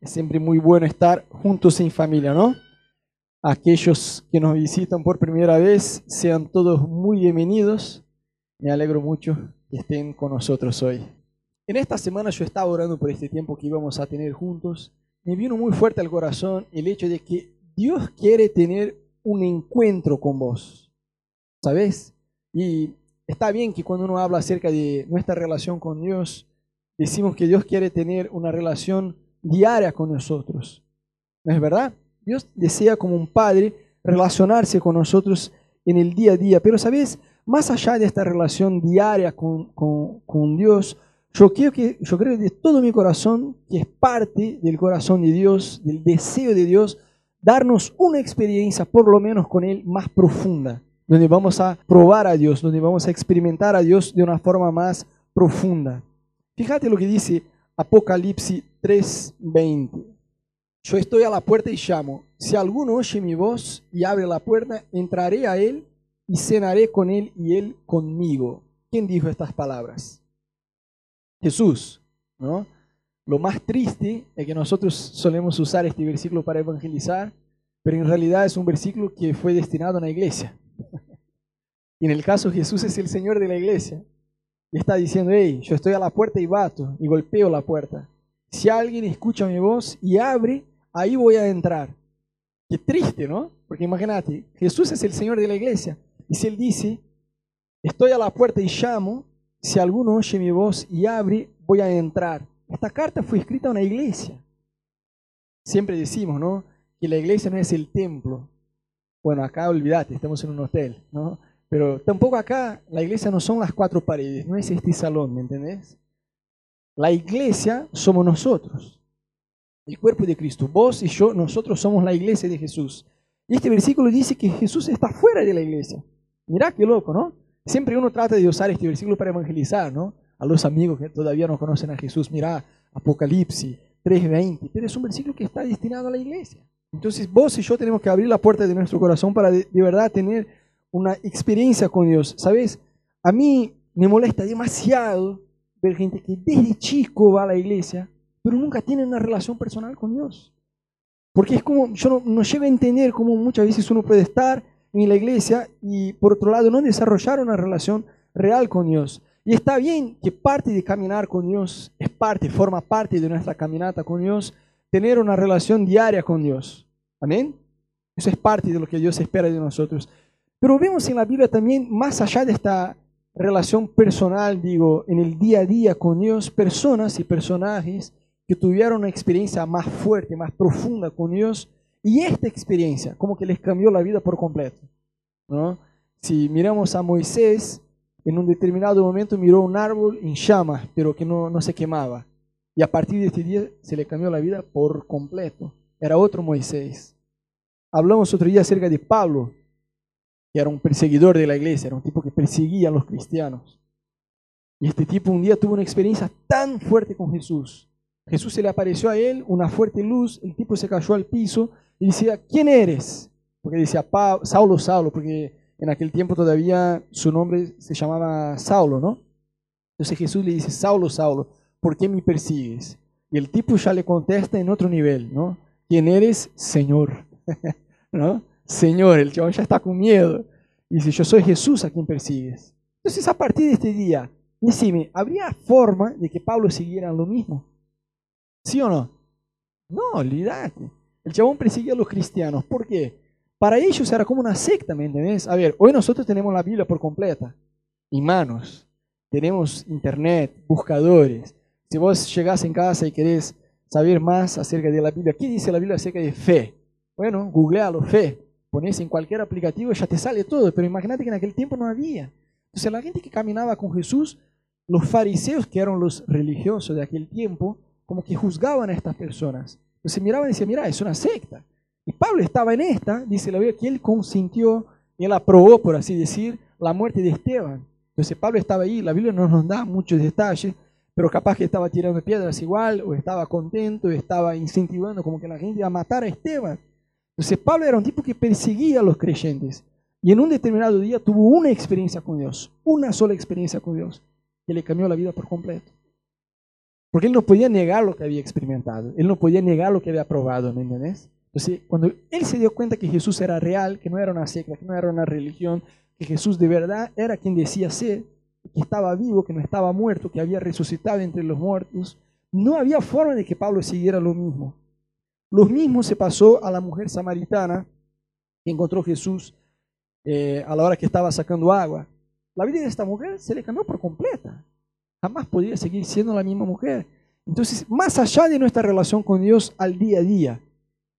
Es siempre muy bueno estar juntos en familia, ¿no? Aquellos que nos visitan por primera vez, sean todos muy bienvenidos. Me alegro mucho que estén con nosotros hoy. En esta semana yo estaba orando por este tiempo que íbamos a tener juntos. Me vino muy fuerte al corazón el hecho de que Dios quiere tener un encuentro con vos. ¿Sabes? Y está bien que cuando uno habla acerca de nuestra relación con Dios, decimos que Dios quiere tener una relación diaria con nosotros. ¿No es verdad? Dios desea como un padre relacionarse con nosotros en el día a día. Pero, ¿sabes? Más allá de esta relación diaria con, con, Dios, yo creo, que, yo creo de todo mi corazón que es parte del corazón de Dios, del deseo de Dios, darnos una experiencia, por lo menos con Él, más profunda, donde vamos a probar a Dios, donde vamos a experimentar a Dios de una forma más profunda. Fíjate lo que dice Apocalipsis 3:20. Yo estoy a la puerta y llamo. Si alguno oye mi voz y abre la puerta, entraré a él y cenaré con él y él conmigo. ¿Quién dijo estas palabras? Jesús, ¿no? Lo más triste es que nosotros solemos usar este versículo para evangelizar, pero en realidad es un versículo que fue destinado a una iglesia. Y en el caso Jesús es el Señor de la iglesia. Y está diciendo, hey, yo estoy a la puerta y bato y golpeo la puerta. Si alguien escucha mi voz y abre, ahí voy a entrar. Qué triste, ¿no? Porque imagínate, Jesús es el Señor de la iglesia. Y si Él dice, estoy a la puerta y llamo, si alguno oye mi voz y abre, voy a entrar. Esta carta fue escrita a una iglesia. Siempre decimos, ¿no? Que la iglesia no es el templo. Bueno, acá olvídate, estamos en un hotel, ¿no? Pero tampoco acá la iglesia no son las cuatro paredes, no es este salón, ¿me entendés? La iglesia somos nosotros, el cuerpo de Cristo. Vos y yo, nosotros somos la iglesia de Jesús. Y este versículo dice que Jesús está fuera de la iglesia. Mirá qué loco, ¿no? Siempre uno trata de usar este versículo para evangelizar, ¿no? A los amigos que todavía no conocen a Jesús. Mirá, Apocalipsis 3:20. Pero es un versículo que está destinado a la iglesia. Entonces vos y yo tenemos que abrir la puerta de nuestro corazón para de verdad tener una experiencia con Dios. ¿Sabes? A mí me molesta demasiado ver gente que desde chico va a la iglesia, pero nunca tiene una relación personal con Dios. Porque es como, yo no, no llego a entender cómo muchas veces uno puede estar en la iglesia y por otro lado no desarrollar una relación real con Dios. Y está bien que parte de caminar con Dios es parte, forma parte de nuestra caminata con Dios, tener una relación diaria con Dios. Amén. Eso es parte de lo que Dios espera de nosotros. Pero vemos en la Biblia también, más allá de esta relación personal, digo, en el día a día con Dios, personas y personajes que tuvieron una experiencia más fuerte, más profunda con Dios, y esta experiencia como que les cambió la vida por completo. ¿no? Si miramos a Moisés, en un determinado momento miró un árbol en llamas, pero que no, no se quemaba. Y a partir de este día se le cambió la vida por completo. Era otro Moisés. Hablamos otro día acerca de Pablo, era un perseguidor de la iglesia, era un tipo que perseguía a los cristianos. Y este tipo un día tuvo una experiencia tan fuerte con Jesús. Jesús se le apareció a él, una fuerte luz, el tipo se cayó al piso y decía, ¿quién eres? Porque decía, Saulo, Saulo, porque en aquel tiempo todavía su nombre se llamaba Saulo, ¿no? Entonces Jesús le dice, Saulo, Saulo, ¿por qué me persigues? Y el tipo ya le contesta en otro nivel, ¿no? ¿Quién eres? Señor, ¿no? Señor, el chabón ya está con miedo. Y dice, yo soy Jesús a quien persigues. Entonces, a partir de este día, decime, ¿habría forma de que Pablo siguiera lo mismo? ¿Sí o no? No, olvídate. El chabón perseguía a los cristianos. ¿Por qué? Para ellos era como una secta, ¿me entendés? A ver, hoy nosotros tenemos la Biblia por completa, en manos. Tenemos internet, buscadores. Si vos llegás en casa y querés saber más acerca de la Biblia, ¿qué dice la Biblia acerca de fe? Bueno, googlealo, fe pones en cualquier aplicativo ya te sale todo, pero imagínate que en aquel tiempo no había. Entonces la gente que caminaba con Jesús, los fariseos, que eran los religiosos de aquel tiempo, como que juzgaban a estas personas. Entonces miraban y decían, mira, es una secta. Y Pablo estaba en esta, dice la Biblia, que él consintió, él aprobó, por así decir, la muerte de Esteban. Entonces Pablo estaba ahí, la Biblia no nos da muchos detalles, pero capaz que estaba tirando piedras igual, o estaba contento, o estaba incentivando como que la gente iba a matar a Esteban. Entonces Pablo era un tipo que perseguía a los creyentes y en un determinado día tuvo una experiencia con Dios, una sola experiencia con Dios, que le cambió la vida por completo. Porque él no podía negar lo que había experimentado, él no podía negar lo que había probado, ¿me entiendes? Entonces, cuando él se dio cuenta que Jesús era real, que no era una secta, que no era una religión, que Jesús de verdad era quien decía ser, que estaba vivo, que no estaba muerto, que había resucitado entre los muertos, no había forma de que Pablo siguiera lo mismo. Lo mismo se pasó a la mujer samaritana que encontró Jesús eh, a la hora que estaba sacando agua. La vida de esta mujer se le cambió por completa. Jamás podría seguir siendo la misma mujer. Entonces, más allá de nuestra relación con Dios al día a día,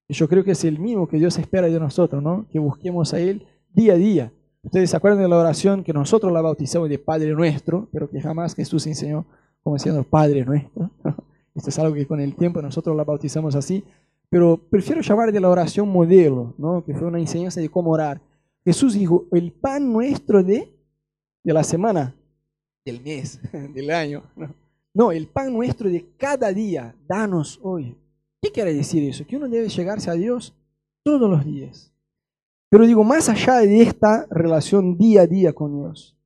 yo creo que es el mismo que Dios espera de nosotros, ¿no? Que busquemos a Él día a día. Ustedes se acuerdan de la oración que nosotros la bautizamos de Padre Nuestro, pero que jamás Jesús enseñó como siendo Padre Nuestro. Esto es algo que con el tiempo nosotros la bautizamos así. Pero prefiero llamar de la oración modelo, ¿no? que fue una enseñanza de cómo orar. Jesús dijo, el pan nuestro de, de la semana, del mes, del año. ¿no? no, el pan nuestro de cada día, danos hoy. ¿Qué quiere decir eso? Que uno debe llegarse a Dios todos los días. Pero digo, más allá de esta relación día a día con Dios,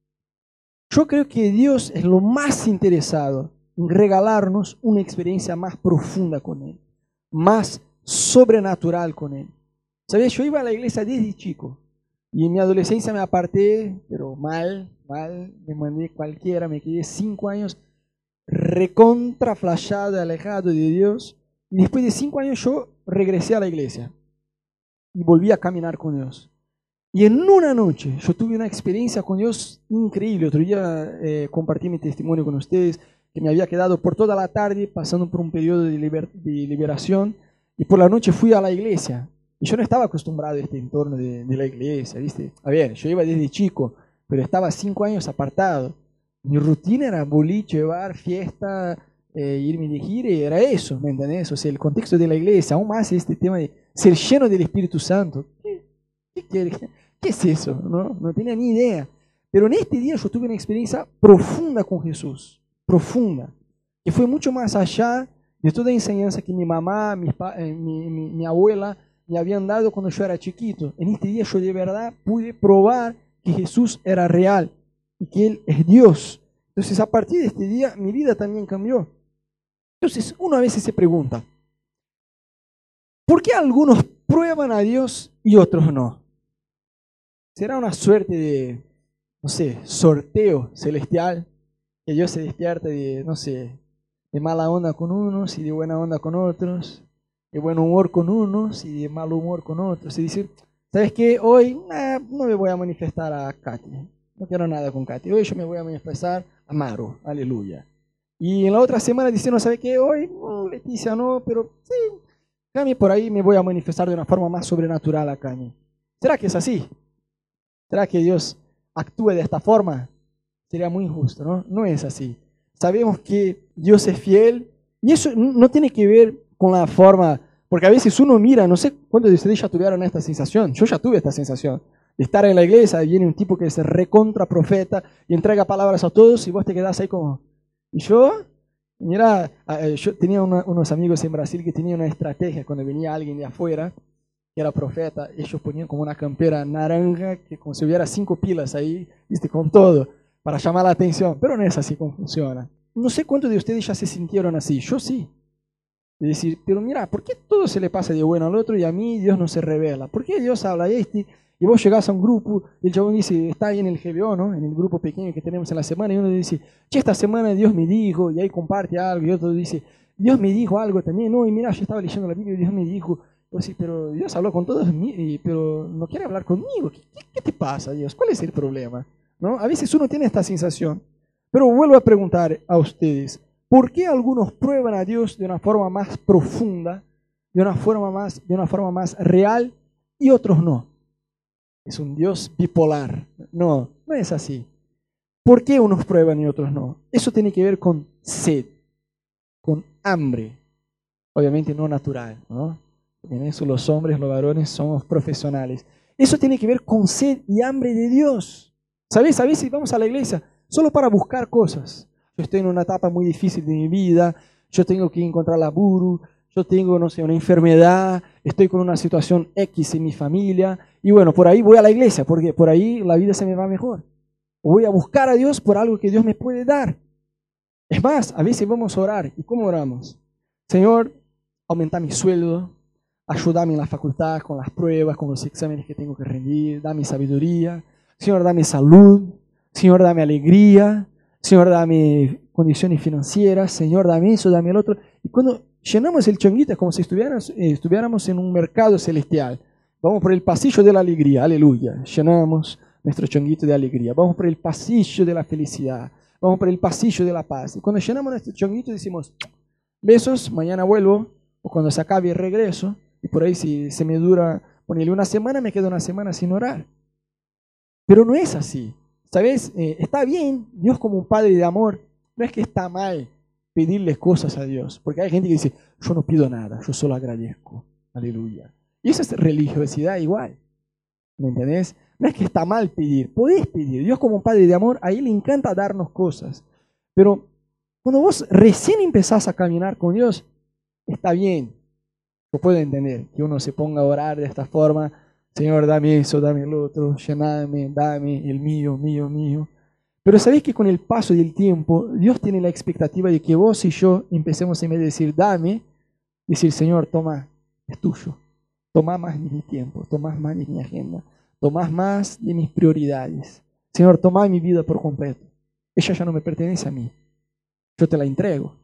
yo creo que Dios es lo más interesado en regalarnos una experiencia más profunda con Él, más sobrenatural con Él. ¿Sabes? Yo iba a la iglesia desde chico y en mi adolescencia me aparté, pero mal, mal, me mandé cualquiera, me quedé cinco años recontra alejado de Dios. Y después de cinco años yo regresé a la iglesia y volví a caminar con Dios. Y en una noche yo tuve una experiencia con Dios increíble. Otro día eh, compartí mi testimonio con ustedes, que me había quedado por toda la tarde pasando por un periodo de liberación y por la noche fui a la iglesia. Y yo no estaba acostumbrado a este entorno de, de, la iglesia, ¿viste? A ver, yo iba desde chico, pero estaba cinco años apartado. Mi rutina era boliche, bar, fiesta, eh, irme de gira, y era eso, ¿me entendés? O sea, el contexto de la iglesia, aún más este tema de ser lleno del Espíritu Santo. ¿Qué, qué, qué es eso? No, no tenía ni idea. Pero en este día yo tuve una experiencia profunda con Jesús, profunda, que fue mucho más allá de toda la enseñanza que mi mamá, mi, eh, mi, mi, mi, abuela me habían dado cuando yo era chiquito. En este día yo de verdad pude probar que Jesús era real y que Él es Dios. Entonces a partir de este día mi vida también cambió. Entonces uno a veces se pregunta, ¿por qué algunos prueban a Dios y otros no? ¿Será una suerte de, no sé, sorteo celestial? Que Dios se despierte de, no sé, de mala onda con unos y de buena onda con otros, de buen humor con unos y de mal humor con otros. Y dice, ¿sabes qué? Hoy no me voy a manifestar a Katy, no quiero nada con Katy. Hoy yo me voy a manifestar a Maro, aleluya. Y en la otra semana dice, no, ¿sabe qué? Hoy, Leticia no, pero sí, Cami por ahí me voy a manifestar de una forma más sobrenatural a Cami. ¿Será que es así? ¿Será que Dios actúe de esta forma? Sería muy injusto, ¿no? No es así sabemos que Dios es fiel y eso no tiene que ver con la forma, porque a veces uno mira, no sé cuántos de ustedes ya tuvieron esta sensación, yo ya tuve esta sensación, de estar en la iglesia viene un tipo que es recontra profeta y entrega palabras a todos y vos te quedás ahí como, ¿y yo? Mira, eh, yo tenía unos amigos en Brasil que tenían una estrategia cuando venía alguien de afuera, que era profeta, ellos ponían como una campera naranja, que como si hubiera cinco pilas ahí, viste, con todo para llamar la atención, pero no es así como funciona. No sé cuántos de ustedes ya se sintieron así, yo sí. De decir, pero mira, ¿por qué todo se le pasa de bueno al otro y a mí Dios no se revela? ¿Por qué Dios habla de este y vos llegás a un grupo y el chabón dice, está ahí en el GBO, ¿no? En el grupo pequeño que tenemos en la semana y uno dice, che, esta semana Dios me dijo y ahí comparte algo y otro dice, Dios me dijo algo también, no, y mira, yo estaba leyendo la Biblia y Dios me dijo, pues sí, pero Dios habló con todos, pero no quiere hablar conmigo. ¿Qué, qué te pasa, Dios? ¿Cuál es el problema? A veces uno tiene esta sensación. Pero vuelvo a preguntar a ustedes, ¿por qué algunos prueban a Dios de una forma más profunda, de una forma más, de una forma más real y otros no? Es un Dios bipolar. No, no es así. ¿Por qué unos prueban y otros no? Eso tiene que ver con sed, con hambre. Obviamente no natural, ¿no? En eso los hombres, los varones somos profesionales. Eso tiene que ver con sed y hambre de Dios. ¿Sabes? A veces vamos a la iglesia solo para buscar cosas. Yo estoy en una etapa muy difícil de mi vida, yo tengo que encontrar laburo, yo tengo, no sé, una enfermedad, estoy con una situación X en mi familia, y bueno, por ahí voy a la iglesia, porque por ahí la vida se me va mejor. Voy a buscar a Dios por algo que Dios me puede dar. Es más, a veces vamos a orar. ¿Y cómo oramos? Señor, aumenta mi sueldo, ayúdame en la facultad con las pruebas, con los exámenes que tengo que rendir, dame sabiduría. Señor, dame salud. Señor, dame alegría. Señor, dame condiciones financieras. Señor, dame eso, dame el otro. Y cuando llenamos el chonguito es como si estuviéramos, eh, estuviéramos en un mercado celestial. Vamos por el pasillo de la alegría, aleluya. Llenamos nuestro chonguito de alegría. Vamos por el pasillo de la felicidad. Vamos por el pasillo de la paz. Y cuando llenamos nuestro chonguito decimos, besos, mañana vuelvo. O cuando se acabe regreso. Y por ahí si se me dura, ponerle una semana, me quedo una semana sin orar. Pero no es así. ¿Sabes? Eh, está bien, Dios como un padre de amor. No es que está mal pedirles cosas a Dios. Porque hay gente que dice, yo no pido nada, yo solo agradezco. Aleluya. Y esa es religiosidad igual. ¿Me entendés? No es que está mal pedir, podés pedir. Dios como un padre de amor, a Él le encanta darnos cosas. Pero cuando vos recién empezás a caminar con Dios, está bien. Yo puedo entender que uno se ponga a orar de esta forma. Señor, dame eso, dame el otro, llename, dame el mío, mío, mío. Pero sabéis que con el paso del tiempo, Dios tiene la expectativa de que vos y yo empecemos en vez de decir, dame, decir, Señor, toma, es tuyo. Toma más de mi tiempo, toma más de mi agenda, toma más de mis prioridades. Señor, toma mi vida por completo. Ella ya no me pertenece a mí. Yo te la entrego.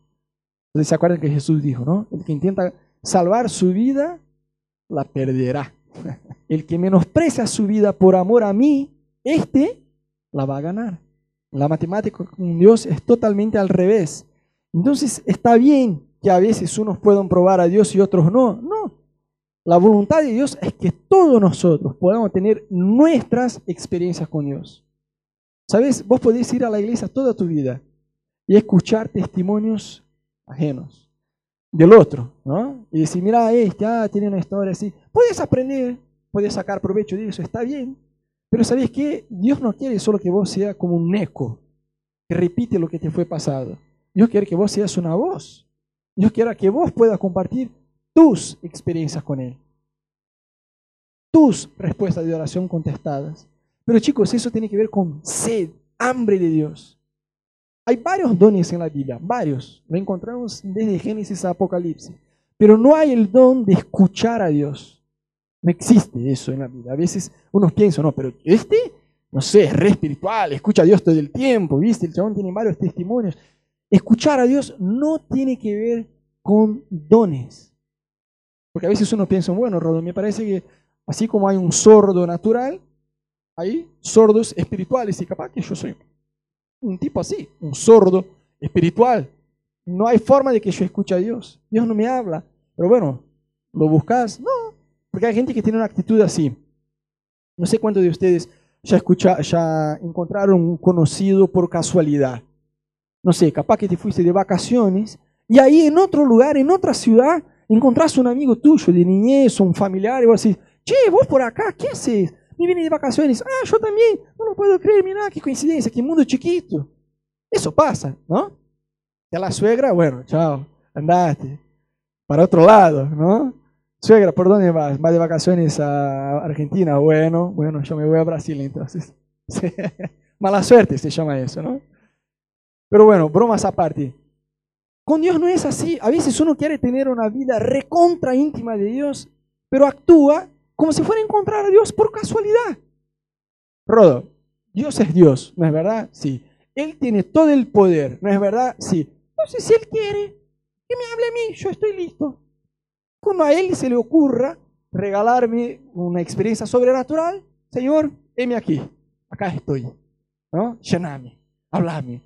Entonces se acuerdan que Jesús dijo, ¿no? El que intenta salvar su vida, la perderá. El que menosprecia su vida por amor a mí, este la va a ganar. La matemática con Dios es totalmente al revés. Entonces está bien que a veces unos puedan probar a Dios y otros no. No. La voluntad de Dios es que todos nosotros podamos tener nuestras experiencias con Dios. ¿Sabes? Vos podés ir a la iglesia toda tu vida y escuchar testimonios ajenos del otro, ¿no? Y decir, mira, este, ah, tiene una historia así. Puedes aprender, puedes sacar provecho de eso, está bien. Pero ¿sabes qué? Dios no quiere solo que vos seas como un eco que repite lo que te fue pasado. Dios quiere que vos seas una voz. Dios quiere que vos puedas compartir tus experiencias con Él. Tus respuestas de oración contestadas. Pero chicos, eso tiene que ver con sed, hambre de Dios. Hay varios dones en la Biblia, varios. Lo encontramos desde Génesis a Apocalipsis. Pero no hay el don de escuchar a Dios. No existe eso en la vida. A veces uno piensa, no, pero este, no sé, es re espiritual, escucha a Dios todo el tiempo, ¿viste? El chabón tiene varios testimonios. Escuchar a Dios no tiene que ver con dones. Porque a veces uno piensa, bueno, Rodo, me parece que así como hay un sordo natural, hay sordos espirituales y capaz que yo soy un tipo así, un sordo espiritual. No hay forma de que yo escuche a Dios. Dios no me habla. Pero bueno, ¿lo buscas? No, porque hay gente que tiene una actitud así. No sé cuántos de ustedes ya, escucha, ya encontraron un conocido por casualidad. No sé, capaz que te fuiste de vacaciones y ahí en otro lugar, en otra ciudad, encontraste un amigo tuyo de niñez o un familiar y vos decís, che, vos por acá, ¿qué haces? Me vine de vacaciones. Ah, yo también. No lo puedo creer, mira, qué coincidencia, qué mundo chiquito. Eso pasa, ¿no? Y a la suegra, bueno, chao, andate para otro lado, ¿no? Suegra, ¿por dónde vas? ¿Vas de vacaciones a Argentina? Bueno, bueno, yo me voy a Brasil entonces. Mala suerte se llama eso, ¿no? Pero bueno, bromas aparte. Con Dios no es así. A veces uno quiere tener una vida recontra íntima de Dios, pero actúa como si fuera a encontrar a Dios por casualidad. Rodo, Dios es Dios, ¿no es verdad? Sí. Él tiene todo el poder, ¿no es verdad? Sí. Entonces, si Él quiere, que me hable a mí, yo estoy listo. Cuando a Él se le ocurra regalarme una experiencia sobrenatural, Señor, heme aquí, acá estoy, ¿no? Llename, hablame.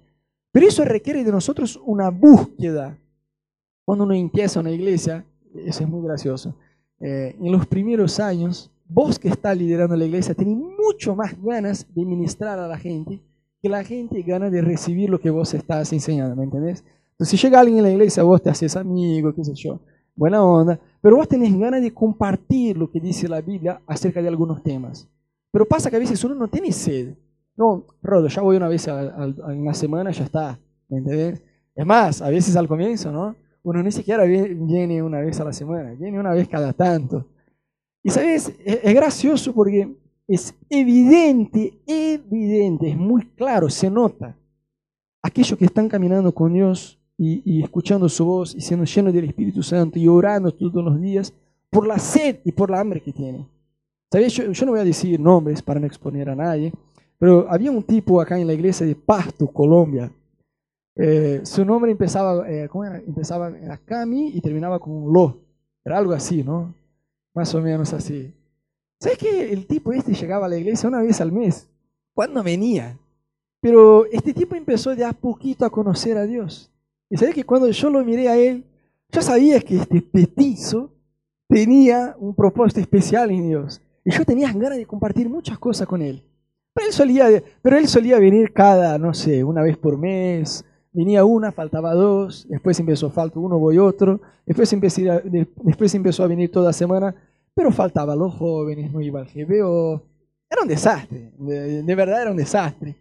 Pero eso requiere de nosotros una búsqueda. Cuando uno empieza una iglesia, eso es muy gracioso. Eh, en los primeros años, vos que estás liderando la iglesia, tenés mucho más ganas de ministrar a la gente que la gente ganas de recibir lo que vos estás enseñando, ¿me entendés? Entonces, si llega alguien en la iglesia, vos te haces amigo, qué sé yo buena onda, pero vos tenés ganas de compartir lo que dice la Biblia acerca de algunos temas. Pero pasa que a veces uno no tiene sed. No, Rodo, ya voy una vez en una semana, ya está. ¿Me entendés? Es más, a veces al comienzo, ¿no? Uno ni siquiera viene una vez a la semana, viene una vez cada tanto. Y sabes, es gracioso porque es evidente, evidente, es muy claro, se nota. ¿A aquellos que están caminando con Dios y, escuchando su voz y siendo llenos del Espíritu Santo y orando todos los días por la sed y por la hambre que tienen. ¿Sabes? Yo, no voy a decir nombres para no exponer a nadie, pero había un tipo acá en la iglesia de Pasto, Colombia. Eh, su nombre empezaba, eh, ¿cómo era? Empezaba en Cami y terminaba con Lo. Era algo así, ¿no? Más o menos así. ¿Sabes que el tipo este llegaba a la iglesia una vez al mes? ¿Cuándo venía? Pero este tipo empezó de a poquito a conocer a Dios. Y sabes que cuando yo lo miré a él, yo sabía que este petizo tenía un propósito especial en Dios. Y yo tenía ganas de compartir muchas cosas con él. Pero él solía, pero él solía venir cada, no sé, una vez por mes. Venía una, faltaba dos, después empezó, falta uno, voy otro. Después empezó, después empezó a venir toda semana, pero faltaba los jóvenes, no iba al GBO. Era un desastre, de, verdad era un desastre.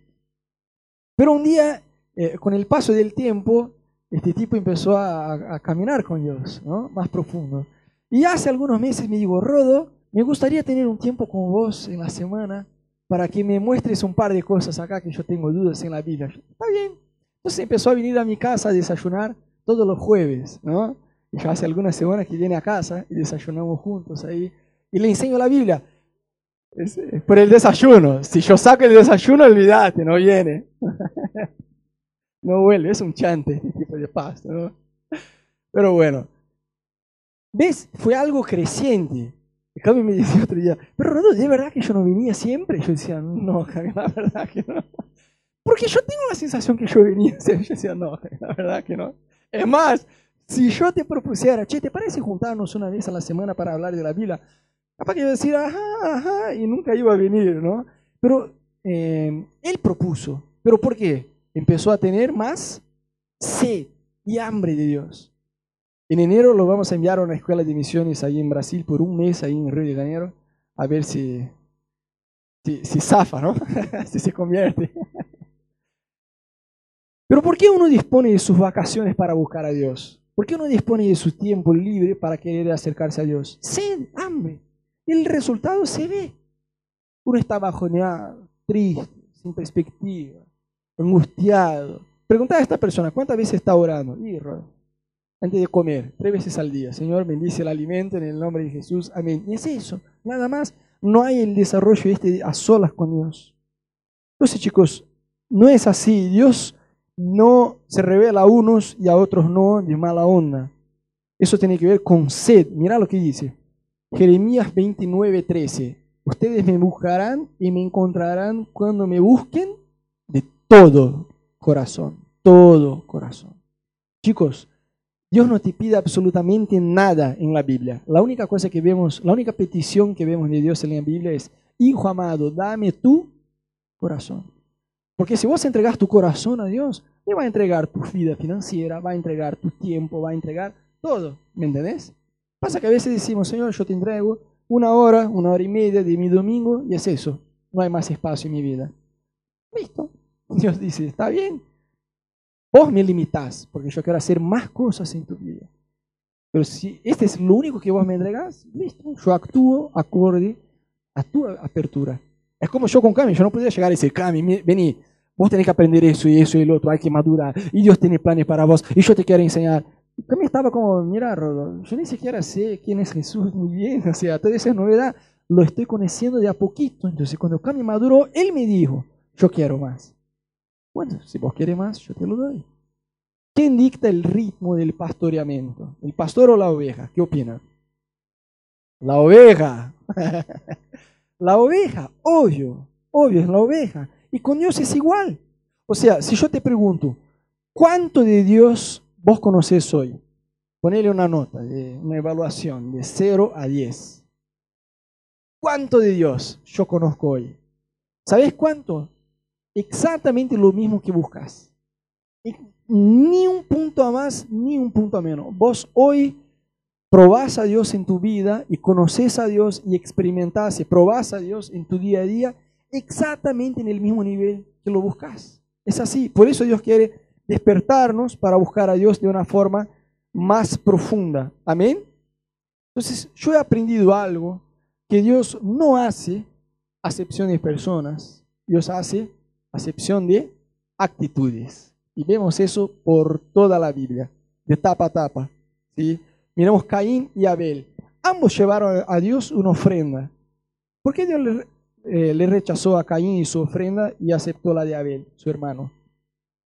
Pero un día, eh, con el paso del tiempo, este tipo empezó a, caminar con Dios, ¿no? más profundo. Y hace algunos meses me dijo, Rodo, me gustaría tener un tiempo con vos en la semana para que me muestres un par de cosas acá que yo tengo dudas en la Biblia. Está bien. Entonces empezó a venir a mi casa a desayunar todos los jueves, ¿no? Y ya hace algunas semanas que viene a casa y desayunamos juntos ahí. Y le enseño la Biblia. por el desayuno. Si yo saco el desayuno, olvídate, no viene. no vuelve, es un chante este tipo de pasto, ¿no? Pero bueno. ¿Ves? Fue algo creciente. Y Cami me decía otro día, pero Rodo, ¿de verdad que yo no venía siempre? Yo decía, no, la verdad que no. Porque yo tengo la sensación que yo venía siempre. Yo decía, no, la verdad que no. Es más, si yo te propusiera, che, ¿te parece juntarnos una vez a la semana para hablar de la Biblia? Capaz que yo decir, ajá, ajá, y nunca iba a venir, ¿no? Pero eh, él propuso. ¿Pero por qué? Empezó a tener más sed y hambre de Dios. En enero lo vamos a enviar a una escuela de misiones ahí en Brasil por un mes, ahí en Río de Janeiro, a ver si, si, zafa, ¿no? si se convierte. Pero ¿por qué uno dispone de sus vacaciones para buscar a Dios? ¿Por qué uno dispone de su tiempo libre para querer acercarse a Dios? Sed, hambre. El resultado se ve. Uno está bajoneado, triste, sin perspectiva, angustiado. Pregunta a esta persona, ¿cuántas veces está orando? Y, antes de comer, tres veces al día. Señor, bendice el alimento en el nombre de Jesús. Amén. Y es eso, nada más. No hay el desarrollo este a solas con Dios. Entonces, chicos, no es así. Dios no se revela a unos y a otros no de mala onda. Eso tiene que ver con sed. Mira lo que dice. Jeremías 29, 13. Ustedes me buscarán y me encontrarán cuando me busquen todo corazón. Todo corazón. Chicos, Dios no te pide absolutamente nada en la Biblia. La única cosa que vemos, la única petición que vemos de Dios en la Biblia es, Hijo amado, dame tu corazón. Porque si vos entregas tu corazón a Dios, Él va a entregar tu vida financiera, va a entregar tu tiempo, va a entregar todo. ¿Me entendés? Pasa que a veces decimos, Señor, yo te entrego una hora, una hora y media de mi domingo y es eso. No hay más espacio en mi vida. Listo. Dios dice, está bien, Vos me limitás, porque yo quiero hacer más cosas en tu vida. Pero si este es lo único que vos me entregás, listo, yo actúo acorde a tu apertura. Es como yo con Cami, yo no podía llegar a decir, Cami, vení, vos tenés que aprender eso y eso y lo otro, hay que madurar, y Dios tiene planes para vos, y yo te quiero enseñar. Cami estaba como, mira, Rodo, yo ni siquiera sé quién es Jesús muy bien, o sea, toda esa novedad lo estoy conociendo de a poquito. Entonces, cuando Cami maduró, él me dijo, yo quiero más. Bueno, si vos querés más, yo te lo doy. ¿Quién dicta el ritmo del pastoreamiento? ¿El pastor o la oveja? ¿Qué opina? La oveja. la oveja, obvio, obvio, es la oveja. Y con Dios es igual. O sea, si yo te pregunto, ¿cuánto de Dios vos conocés hoy? Ponele una nota, una evaluación de 0 a 10. ¿Cuánto de Dios yo conozco hoy? ¿Sabés cuánto? Exactamente lo mismo que buscas. Ni un punto a más, ni un punto a menos. Vos hoy probás a Dios en tu vida y conoces a Dios y experimentás y probás a Dios en tu día a día exactamente en el mismo nivel que lo buscas. Es así. Por eso Dios quiere despertarnos para buscar a Dios de una forma más profunda. Amén. Entonces, yo he aprendido algo que Dios no hace acepción de personas. Dios hace acepción de actitudes. Y vemos eso por toda la Biblia, de tapa a tapa. ¿sí? Miramos Caín y Abel. Ambos llevaron a Dios una ofrenda. ¿Por qué Dios le, eh, le rechazó a Caín y su ofrenda y aceptó la de Abel, su hermano?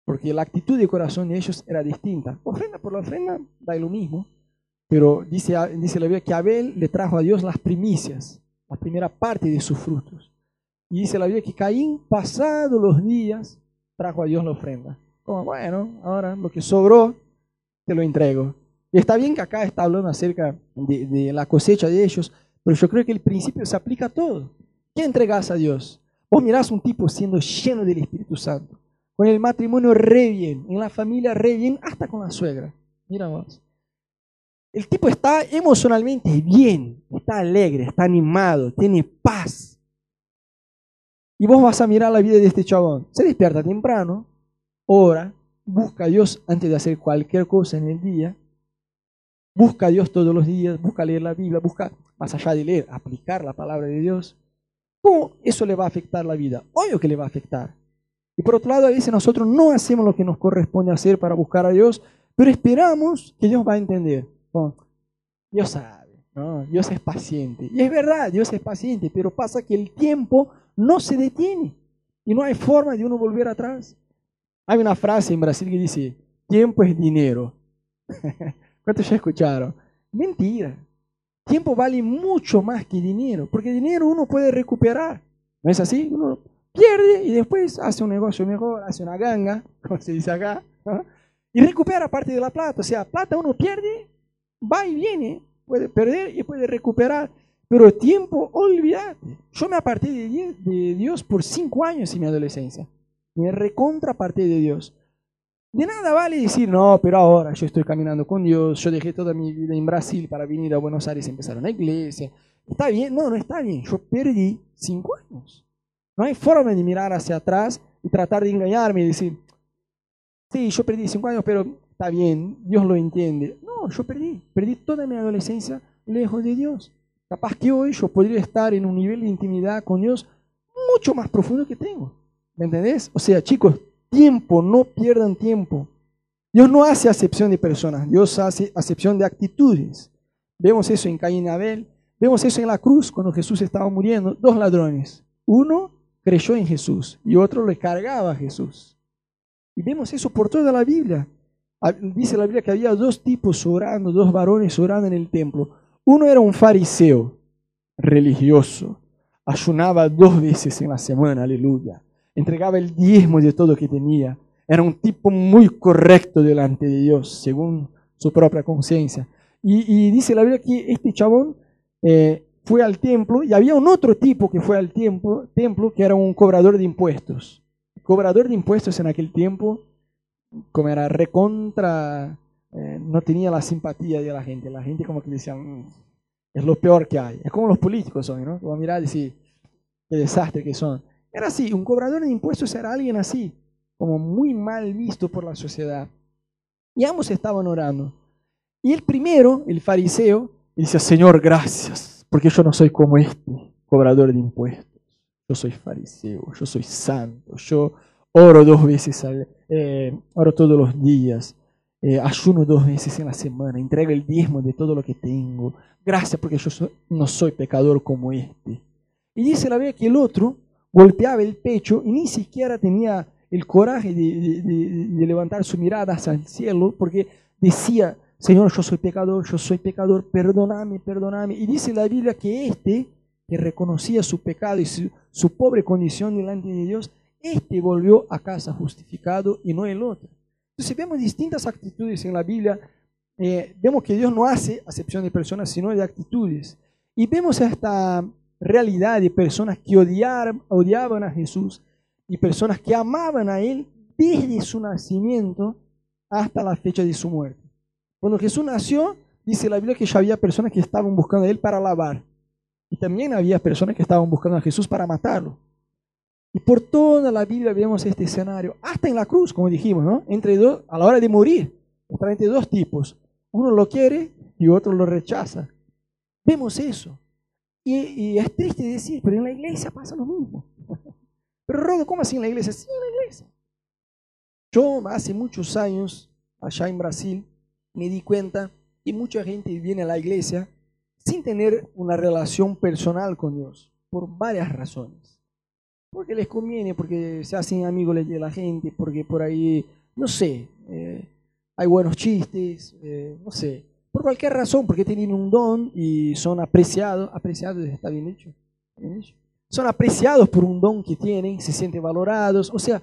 Porque la actitud de corazón de ellos era distinta. Ofrenda por la ofrenda da lo mismo. Pero dice, dice la Biblia que Abel le trajo a Dios las primicias, la primera parte de sus frutos. Y dice la Biblia que Caín, pasados los días, trajo a Dios la ofrenda. Como, bueno, ahora lo que sobró, te lo entrego. Y está bien que acá está hablando acerca de, la cosecha de ellos, pero yo creo que el principio se aplica a todo. ¿Qué entregas a Dios? Vos mirás un tipo siendo lleno del Espíritu Santo, con el matrimonio re bien, en la familia re bien, hasta con la suegra. Mira vos. El tipo está emocionalmente bien, está alegre, está animado, tiene paz. Y vos vas a mirar la vida de este chabón. Se despierta temprano, ora, busca a Dios antes de hacer cualquier cosa en el día. Busca a Dios todos los días, busca leer la Biblia, busca, más allá de leer, aplicar la palabra de Dios. ¿Cómo eso le va a afectar la vida? Obvio que le va a afectar. Y por otro lado, a veces nosotros no hacemos lo que nos corresponde hacer para buscar a Dios, pero esperamos que Dios va a entender. Dios sabe, ¿no? Dios es paciente. Y es verdad, Dios es paciente, pero pasa que el tiempo no se detiene y no hay forma de uno volver atrás. Hay una frase en Brasil que dice, tiempo es dinero. ¿Cuántos ya escucharon? Mentira. Tiempo vale mucho más que dinero, porque dinero uno puede recuperar. ¿No es así? Uno pierde y después hace un negocio mejor, hace una ganga, como se dice acá, y recupera parte de la plata. O sea, plata uno pierde va y viene, puede perder y puede recuperar, pero tiempo, olvídate. Yo me aparté de Dios por cinco años en mi adolescencia. Me recontra aparté de Dios. De nada vale decir, no, pero ahora yo estoy caminando con Dios, yo dejé toda mi vida en Brasil para venir a Buenos Aires y empezar una iglesia. ¿Está bien? No, no está bien. Yo perdí cinco años. No hay forma de mirar hacia atrás y tratar de engañarme y decir, sí, yo perdí cinco años, pero está bien, Dios lo entiende. No, yo perdí, perdí toda mi adolescencia lejos de Dios. Capaz que hoy yo podría estar en un nivel de intimidad con Dios mucho más profundo que tengo. ¿Me entendés? O sea, chicos, tiempo, no pierdan tiempo. Dios no hace acepción de personas, Dios hace acepción de actitudes. Vemos eso en Caín y Abel, vemos eso en la cruz cuando Jesús estaba muriendo. Dos ladrones. Uno creyó en Jesús y otro le cargaba a Jesús. Y vemos eso por toda la Biblia. Dice la Biblia que había dos tipos orando, dos varones orando en el templo. Uno era un fariseo religioso, ayunaba dos veces en la semana, aleluya. Entregaba el diezmo de todo que tenía. Era un tipo muy correcto delante de Dios, según su propia conciencia. Y, dice la Biblia que este chabón eh, fue al templo y había un otro tipo que fue al templo, templo que era un cobrador de impuestos. cobrador de impuestos en aquel tiempo como era recontra, eh, no tenía la simpatía de la gente. La gente como que decía, mm, es lo peor que hay. Es como los políticos son, ¿no? Como mirar y decir, qué desastre que son. Era así, un cobrador de impuestos era alguien así, como muy mal visto por la sociedad. Y ambos estaban orando. Y el primero, el fariseo, dice, Señor, gracias, porque yo no soy como este cobrador de impuestos. Yo soy fariseo, yo soy santo, yo oro dos veces al, eh, oro todos los días, eh, ayuno dos veces en la semana, entrego el diezmo de todo lo que tengo. Gracias porque yo no soy pecador como este. Y dice la Biblia que el otro golpeaba el pecho y ni siquiera tenía el coraje de, levantar su mirada hacia el cielo porque decía, Señor, yo soy pecador, yo soy pecador, perdóname, perdóname. Y dice la Biblia que este, que reconocía su pecado y su pobre condición delante de Dios, este volvió a casa justificado y no el otro. Entonces vemos distintas actitudes en la Biblia. Eh, vemos que Dios no hace acepción de personas, sino de actitudes. Y vemos esta realidad de personas que odiaban a Jesús y personas que amaban a Él desde su nacimiento hasta la fecha de su muerte. Cuando Jesús nació, dice la Biblia que ya había personas que estaban buscando a Él para alabar. Y también había personas que estaban buscando a Jesús para matarlo. Y por toda la Biblia vemos este escenario, hasta en la cruz, como dijimos, ¿no? Entre dos, a la hora de morir, está entre dos tipos. Uno lo quiere y otro lo rechaza. Vemos eso. Y, es triste decir, pero en la iglesia pasa lo mismo. Pero Rodo, ¿cómo así en la iglesia? Sí, en la iglesia. Yo hace muchos años, allá en Brasil, me di cuenta que mucha gente viene a la iglesia sin tener una relación personal con Dios, por varias razones. Porque les conviene, porque se hacen amigos de la gente, porque por ahí, no sé, eh, hay buenos chistes, eh, no sé, por cualquier razón, porque tienen un don y son apreciados, apreciados está bien hecho, bien hecho, son apreciados por un don que tienen, se sienten valorados, o sea,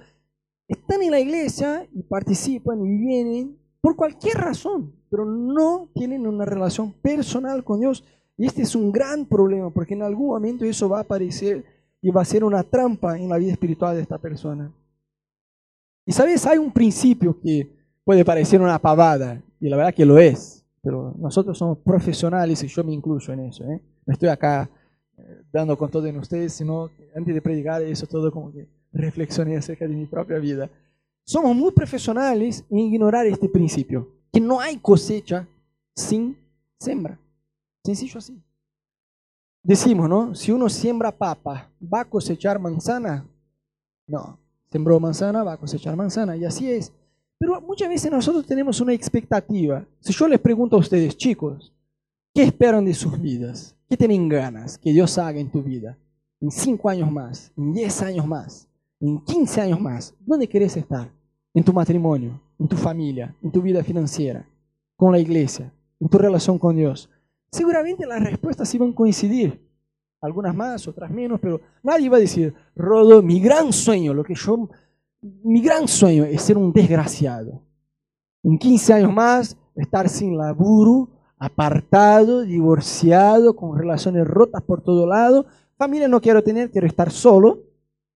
están en la iglesia y participan y vienen por cualquier razón, pero no tienen una relación personal con Dios. Y este es un gran problema, porque en algún momento eso va a aparecer y va a ser una trampa en la vida espiritual de esta persona. Y sabes, hay un principio que puede parecer una pavada, y la verdad que lo es, pero nosotros somos profesionales y yo me incluyo en eso. ¿eh? No estoy acá eh, dando con todo en ustedes, sino antes de predicar eso todo como que reflexioné acerca de mi propia vida. Somos muy profesionales en ignorar este principio, que no hay cosecha sin sembra. Sencillo así. Decimos, ¿no? Si uno siembra papa, ¿va a cosechar manzana? No. Sembró manzana, va a cosechar manzana, y así es. Pero muchas veces nosotros tenemos una expectativa. Si yo les pregunto a ustedes, chicos, ¿qué esperan de sus vidas? ¿Qué tienen ganas que Dios haga en tu vida? En cinco años más, en diez años más en 15 años más, ¿dónde querés estar? En tu matrimonio, en tu familia, en tu vida financiera, con la iglesia, en tu relación con Dios. Seguramente las respuestas iban a coincidir, algunas más, otras menos, pero nadie va a decir, Rodo, mi gran sueño, lo que yo, mi gran sueño es ser un desgraciado. En 15 años más, estar sin laburo, apartado, divorciado, con relaciones rotas por todo lado. Familia no quiero tener, quiero estar solo,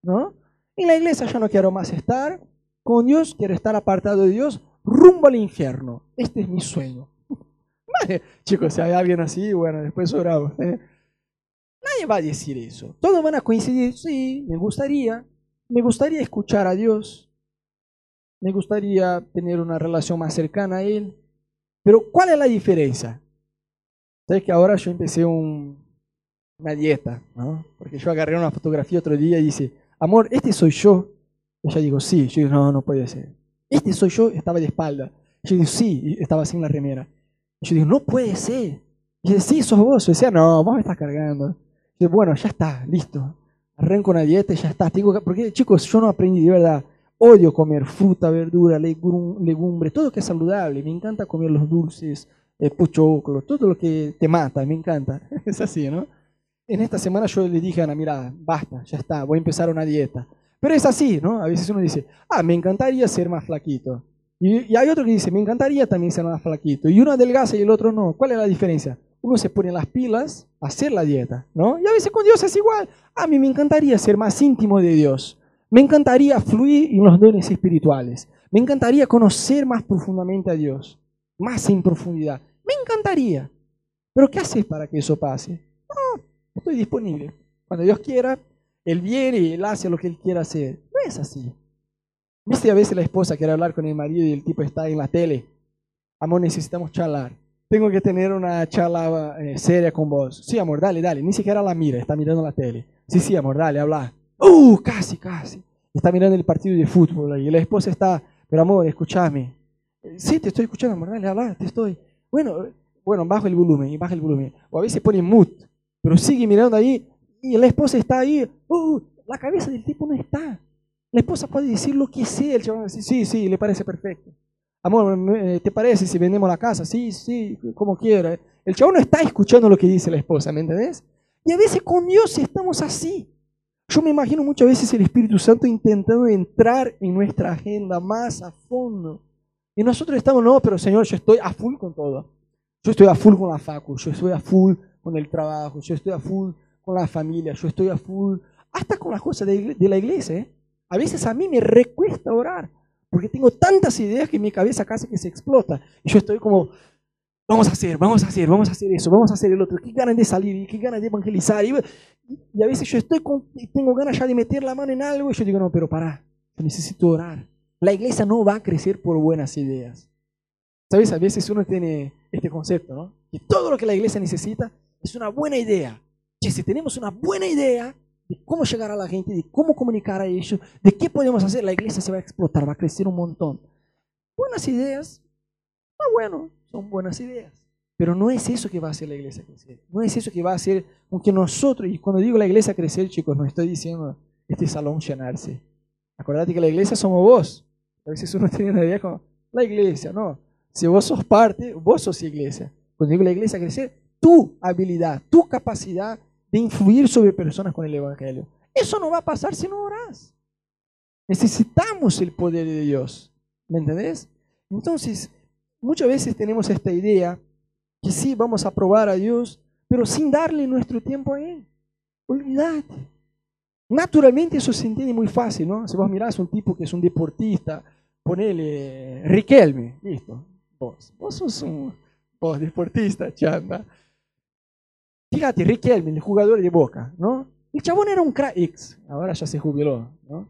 ¿no? En la iglesia yo no quiero más estar. Con Dios quiero estar apartado de Dios, rumbo al infierno. Este es mi sueño. chicos, si hay alguien así, bueno, después oramos. ¿eh? Nadie va a decir eso. Todos van a coincidir, sí, me gustaría. Me gustaría escuchar a Dios. Me gustaría tener una relación más cercana a Él. Pero ¿cuál es la diferencia? Sabes que ahora yo empecé un, una dieta, ¿no? Porque yo agarré una fotografía otro día y dice, amor, este soy yo. Ella dijo, sí. Yo digo, no, no puede ser. Este soy yo, estaba de espalda. Yo digo, sí, estaba sin la remera. Yo digo, no puede ser. Y dice, sí, sos vos. Yo decía, no, vos me estás cargando. Yo bueno, ya está, listo. Arranco una dieta y ya está. Tengo porque, chicos, yo no aprendí de verdad. Odio comer fruta, verdura, legumbre, todo lo que es saludable. Me encanta comer los dulces, el puchoclo, todo lo que te mata, me encanta. es así, ¿no? En esta semana yo le dije a Ana, mira, basta, ya está, voy a empezar una dieta. Pero es así, ¿no? A veces uno dice, ah, me encantaría ser más flaquito. Y, hay otro que dice, me encantaría también ser más flaquito. Y uno adelgaza y el otro no. ¿Cuál es la diferencia? Uno se pone las pilas a hacer la dieta, ¿no? Y a veces con Dios es igual. A mí me encantaría ser más íntimo de Dios. Me encantaría fluir en los dones espirituales. Me encantaría conocer más profundamente a Dios. Más en profundidad. Me encantaría. Pero ¿qué haces para que eso pase? Estoy disponible. Cuando Dios quiera, Él viene y Él hace lo que Él quiera hacer. No es así. ¿Viste a veces la esposa quiere hablar con el marido y el tipo está en la tele? Amor, necesitamos charlar. Tengo que tener una charla eh, seria con vos. Sí, amor, dale, dale. Ni siquiera la mira, está mirando la tele. Sí, sí, amor, dale, habla. Uh, casi, casi. Está mirando el partido de fútbol y la esposa está, pero amor, escúchame. Sí, te estoy escuchando, amor, dale, habla, te estoy. Bueno, bueno, bajo el volumen y baja el volumen. O a veces pone mute pero sigue mirando ahí y la esposa está ahí. Uh, la cabeza del tipo no está. La esposa puede decir lo que sea. El chaval va sí, sí, le parece perfecto. Amor, ¿te parece si vendemos la casa? Sí, sí, como quiera. El chaval no está escuchando lo que dice la esposa, ¿me entendés? Y a veces con Dios estamos así. Yo me imagino muchas veces el Espíritu Santo intentando entrar en nuestra agenda más a fondo. Y nosotros estamos, no, pero Señor, yo estoy a full con todo. Yo estoy a full con la facu, yo estoy a full con el trabajo, yo estoy a full con la familia, yo estoy a full, hasta con las cosas de, la iglesia. ¿eh? A veces a mí me recuesta orar, porque tengo tantas ideas que mi cabeza casi que se explota. Y yo estoy como, vamos a hacer, vamos a hacer, vamos a hacer eso, vamos a hacer el otro. Qué ganas de salir, y qué ganas de evangelizar. Y, a veces yo estoy con, tengo ganas ya de meter la mano en algo y yo digo, no, pero pará, necesito orar. La iglesia no va a crecer por buenas ideas. ¿Sabes? A veces uno tiene este concepto, ¿no? Que todo lo que la iglesia necesita es una buena idea. Que si tenemos una buena idea, de cómo llegar a la gente, de cómo comunicar a ellos, de qué podemos hacer, la iglesia se va a explotar, va a crecer un montón. Buenas ideas, ah, bueno, son buenas ideas. Pero no es eso que va a hacer la iglesia crecer. No es eso que va a hacer aunque nosotros, y cuando digo la iglesia crecer, chicos, no estoy diciendo este salón llenarse. Acordate que la iglesia somos vos. A veces uno tiene una idea como, la iglesia, no. Si vos sos parte, vos sos iglesia. Cuando digo la iglesia crecer, tu habilidad, tu capacidad de influir sobre personas con el Evangelio. Eso no va a pasar si no orás. Necesitamos el poder de Dios. ¿Me entendés? Entonces, muchas veces tenemos esta idea que sí, vamos a probar a Dios, pero sin darle nuestro tiempo a Él. Olvídate. Naturalmente eso se entiende muy fácil, ¿no? Si vos mirás a un tipo que es un deportista, ponele Riquelme, listo, vos, vos sos un vos, deportista, chanda. Fíjate, Riquelme, el jugador de Boca, ¿no? El chabón era un crack, ahora ya se jubiló, ¿no?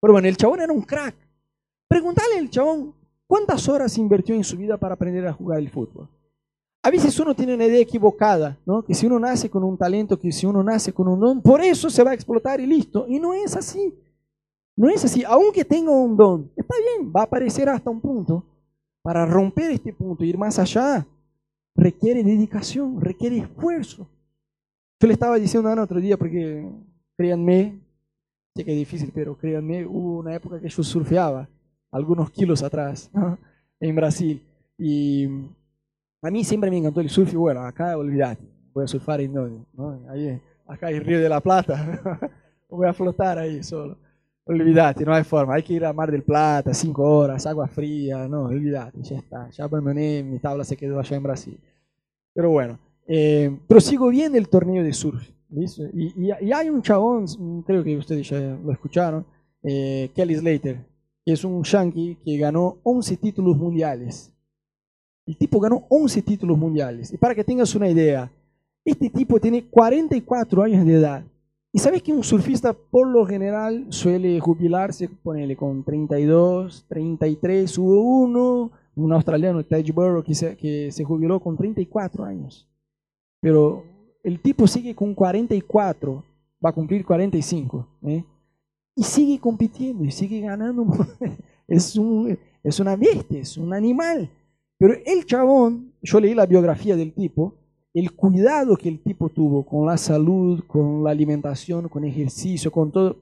Pero bueno, el chabón era un crack. Pregúntale al chabón cuántas horas invirtió en su vida para aprender a jugar el fútbol. A veces uno tiene una idea equivocada, ¿no? Que si uno nace con un talento, que si uno nace con un don, por eso se va a explotar y listo. Y no es así. No es así. Aunque tenga un don, está bien, va a aparecer hasta un punto. Para romper este punto, ir más allá, requiere dedicación, requiere esfuerzo. Yo le estaba diciendo a otro día, porque créanme, sé que es difícil, pero créanme, hubo una época que yo surfeaba, algunos kilos atrás, en Brasil. Y a mí siempre me encantó el surf y bueno, acá olvidate, voy a surfar en donde, ¿no? Ahí, acá en Río de la Plata, voy a flotar ahí solo. Olvídate, no hay forma, hay que ir a Mar del Plata, cinco horas, agua fría, no, olvídate, ya está, ya abandoné, mi tabla se quedó allá en Brasil. Pero bueno, eh, bien el torneo de surf, Y, y, hay un chabón, creo que ustedes ya lo escucharon, eh, Kelly Slater, que es un yankee que ganó 11 títulos mundiales el tipo ganó 11 títulos mundiales. Y para que tengas una idea, este tipo tiene 44 años de edad. Y sabes que un surfista por lo general suele jubilarse, ponele con 32, 33, hubo uno, un australiano, Ted Burrow, que se, jubiló con 34 años. Pero el tipo sigue con 44, va a cumplir 45. ¿eh? Y sigue compitiendo y sigue ganando. es, un, es una bestia, es un animal. Pero el chabón, yo leí la biografía del tipo, el cuidado que el tipo tuvo con la salud, con la alimentación, con ejercicio, con todo,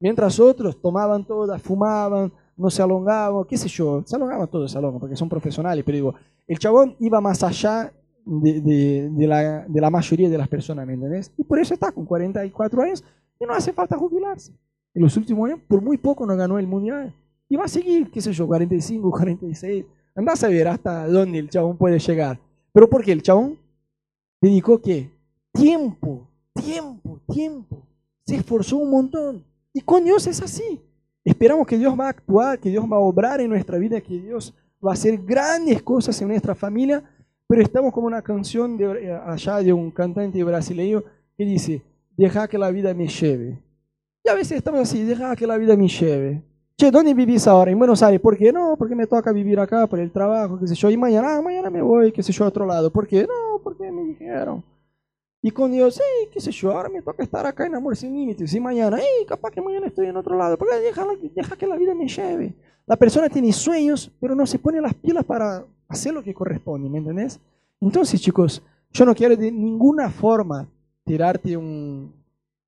mientras otros tomaban todas, fumaban, no se alongaban, qué sé yo, se alongaban todos, se alongan porque son profesionales, pero digo, el chabón iba más allá de, la, de, la, mayoría de las personas, ¿me entendés? Y por eso está con 44 años y no hace falta jubilarse. En los últimos años, por muy poco no ganó el mundial. Y va a seguir, qué sé yo, 45, 46. Andás a ver hasta dónde el chabón puede llegar. Pero porque el chabón dedicó qué? Tiempo, tiempo, tiempo. Se esforzó un montón. Y con Dios es así. Esperamos que Dios va a actuar, que Dios va a obrar en nuestra vida, que Dios va a hacer grandes cosas en nuestra familia, pero estamos como una canción de, allá de un cantante brasileño que dice, deja que la vida me lleve. Y a veces estamos así, deja que la vida me lleve. Che, ¿dónde vivís ahora? En Buenos Aires. ¿Por qué? No, porque me toca vivir acá por el trabajo, qué sé yo. Y mañana, ah, mañana me voy, qué sé yo, a otro lado. ¿Por qué? No, porque me dijeron. Y con Dios, sí, qué sé yo, ahora me toca estar acá en Amor Sin Límites. Y mañana, hey, capaz que mañana estoy en otro lado. Porque deja, deja que la vida me lleve. La persona tiene sueños, pero no se pone las pilas para hacer lo que corresponde, ¿me entendés? Entonces, chicos, yo no quiero de ninguna forma tirarte un,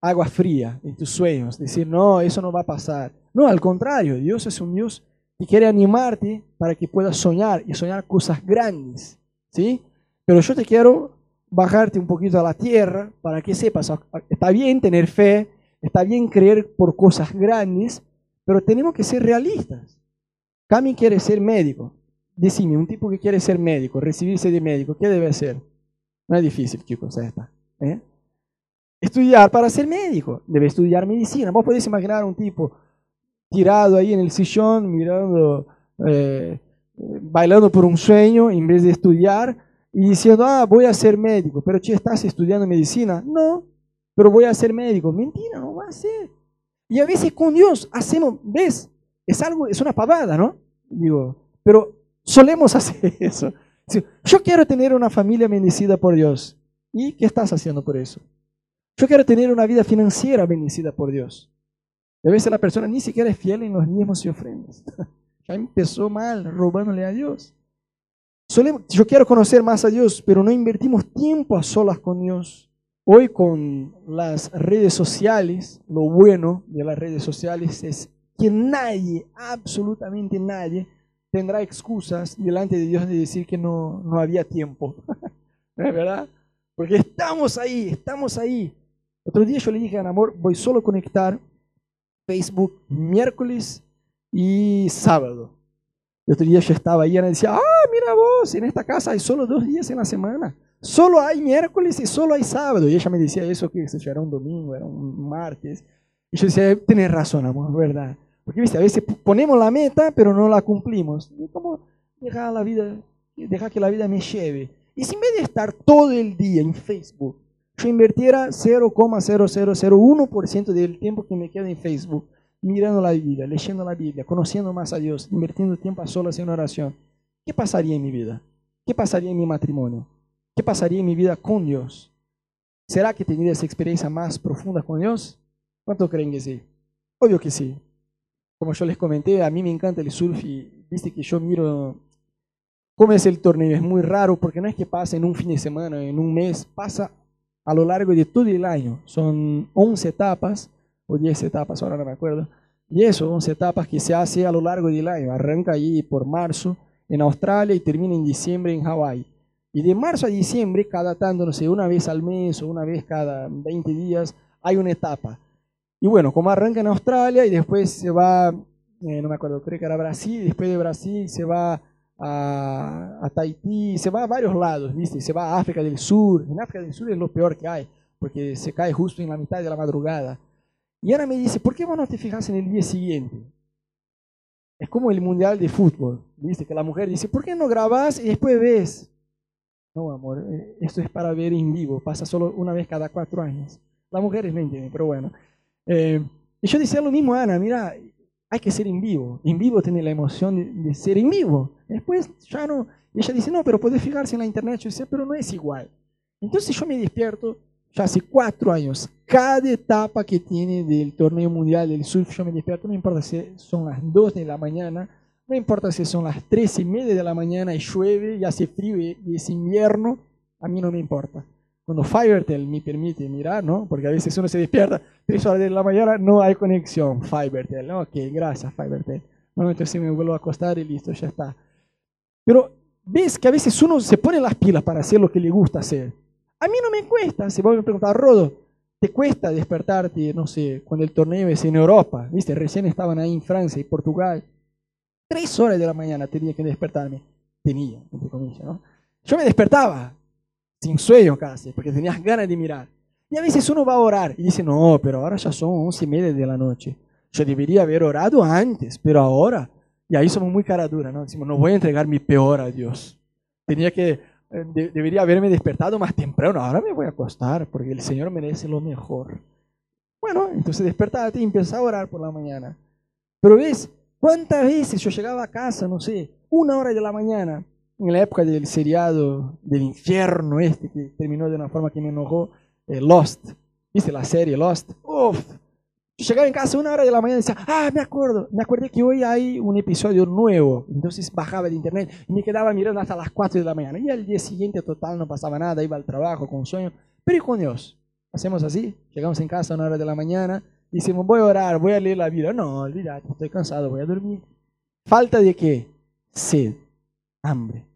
agua fría en tus sueños, decir, no, eso no va a pasar. No, al contrario, Dios es un Dios que quiere animarte para que puedas soñar y soñar cosas grandes, ¿sí? Pero yo te quiero bajarte un poquito a la tierra para que sepas, está bien tener fe, está bien creer por cosas grandes, pero tenemos que ser realistas. Cami quiere ser médico. Decime, un tipo que quiere ser médico, recibirse de médico, ¿qué debe hacer? No es difícil, chicos, esta. ¿eh? Estudiar para ser médico, debe estudiar medicina. Vos podés imaginar un tipo tirado ahí en el sillón, mirando, eh, bailando por un sueño en vez de estudiar y diciendo, ah, voy a ser médico, pero che, ¿estás estudiando medicina? No, pero voy a ser médico. Mentira, no va a ser. Y a veces con Dios hacemos, ¿ves? Es algo, es una pavada, ¿no? Digo, pero solemos hacer eso. Yo quiero tener una familia bendecida por Dios. ¿Y qué estás haciendo por eso? Yo quiero tener una vida financiera bendecida por Dios. Y a veces la persona ni siquiera es fiel en los diezmos y ofrendas. ya empezó mal, robándole a Dios. yo quiero conocer más a Dios, pero no invertimos tiempo a solas con Dios. Hoy con las redes sociales, lo bueno de las redes sociales es que nadie, absolutamente nadie, tendrá excusas delante de Dios de decir que no, no había tiempo. ¿Es verdad? Porque estamos ahí, estamos ahí. Otro día yo le dije a Amor, voy solo a conectar Facebook miércoles y sábado. El otro día yo estaba ahí y decía, ah, mira vos, en esta casa hay solo dos días en la semana. Solo hay miércoles y solo hay sábado. Y ella me decía eso, que eso era un domingo, era un martes. Y yo decía, tenés razón, amor, verdad. Porque, viste, a veces ponemos la meta, pero no la cumplimos. Y como dejar la vida, dejar que la vida me lleve. Y si en vez de estar todo el día en Facebook, yo invirtiera 0,0001% del tiempo que me queda en Facebook, mirando la Biblia, leyendo la Biblia, conociendo más a Dios, invirtiendo tiempo a solas en oración, ¿qué pasaría en mi vida? ¿Qué pasaría en mi matrimonio? ¿Qué pasaría en mi vida con Dios? ¿Será que tendría esa experiencia más profunda con Dios? ¿Cuánto creen que sí? Obvio que sí. Como yo les comenté, a mí me encanta el surf y viste que yo miro cómo es el torneo. Es muy raro porque no es que pasa en un fin de semana, en un mes, pasa a lo largo de todo el año. Son 11 etapas, o 10 etapas, ahora no me acuerdo. Y eso, 11 etapas que se hace a lo largo del año. Arranca allí por marzo en Australia y termina en diciembre en Hawái. Y de marzo a diciembre, cada tanto, no sé, una vez al mes o una vez cada 20 días, hay una etapa. Y bueno, como arranca en Australia y después se va, eh, no me acuerdo, creo que era Brasil, después de Brasil se va a, a, Tahití, se va a varios lados, ¿viste? Se va a África del Sur. En África del Sur es lo peor que hay, porque se cae justo en la mitad de la madrugada. Y Ana me dice, ¿por qué vos no te fijas en el día siguiente? Es como el mundial de fútbol, ¿viste? Que la mujer dice, ¿por qué no grabas y después ves? No, amor, eh, esto es para ver en vivo, pasa solo una vez cada cuatro años. Las mujeres no entienden, pero bueno. Eh, y yo decía lo mismo, Ana, mira, hay que ser en vivo. En vivo tiene la emoción de, ser en vivo. Después ya no. Y ella dice, no, pero puedes fijarse en la internet. Yo decía, pero no es igual. Entonces yo me despierto, ya hace cuatro años, cada etapa que tiene del torneo mundial del surf, yo me despierto, no importa si son las dos de la mañana, no importa si son las tres y media de la mañana y llueve y hace frío y es invierno, a mí no me importa. Cuando Fivertel me permite mirar, ¿no? Porque a veces uno se despierta, tres horas de la mañana, no hay conexión. Fivertel, ok, gracias Fivertel. Bueno, entonces me vuelvo a acostar y listo, ya está. Pero ves que a veces uno se pone las pilas para hacer lo que le gusta hacer. A mí no me cuesta, si vos me preguntas, Rodo, ¿te cuesta despertarte, no sé, cuando el torneo es en Europa? ¿Viste? Recién estaban ahí en Francia y Portugal. Tres horas de la mañana tenía que despertarme. Tenía, entre comillas, ¿no? Yo me despertaba sin sueño casi, porque tenías ganas de mirar. Y a veces uno va a orar y dice, no, pero ahora ya son once y media de la noche. Yo debería haber orado antes, pero ahora. Y ahí somos muy cara dura, ¿no? Decimos, no voy a entregar mi peor a Dios. Tenía que, eh, debería haberme despertado más temprano. Ahora me voy a acostar, porque el Señor merece lo mejor. Bueno, entonces despertate y empieza a orar por la mañana. Pero ves, ¿cuántas veces yo llegaba a casa, no sé, una hora de la mañana, en la época del seriado del infierno este, que terminó de una forma que me enojó, eh, Lost. ¿Viste la serie Lost? Uf. Yo llegaba en casa una hora de la mañana y decía, ah, me acuerdo, me acordé que hoy hay un episodio nuevo. Entonces bajaba de internet y me quedaba mirando hasta las 4 de la mañana. Y al día siguiente total no pasaba nada, iba al trabajo con sueño. Pero ¿y con Dios? Hacemos así, llegamos en casa una hora de la mañana, y decimos, voy a orar, voy a leer la Biblia. No, olvídate, estoy cansado, voy a dormir. ¿Falta de qué? Sed, hambre.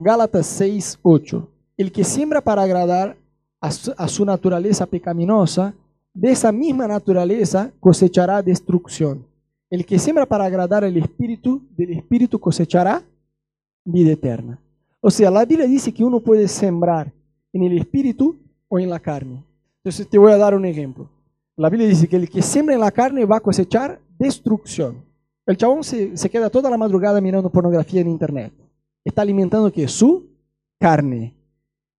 Gálatas 6, 8. El que siembra para agradar a su, naturaleza pecaminosa, de esa misma naturaleza cosechará destrucción. El que siembra para agradar al Espíritu, del Espíritu cosechará vida eterna. O sea, la Biblia dice que uno puede sembrar en el Espíritu o en la carne. Entonces te voy a dar un ejemplo. La Biblia dice que el que siembra en la carne va a cosechar destrucción. El chabón se, se queda toda la madrugada mirando pornografía en Internet está alimentando que su carne.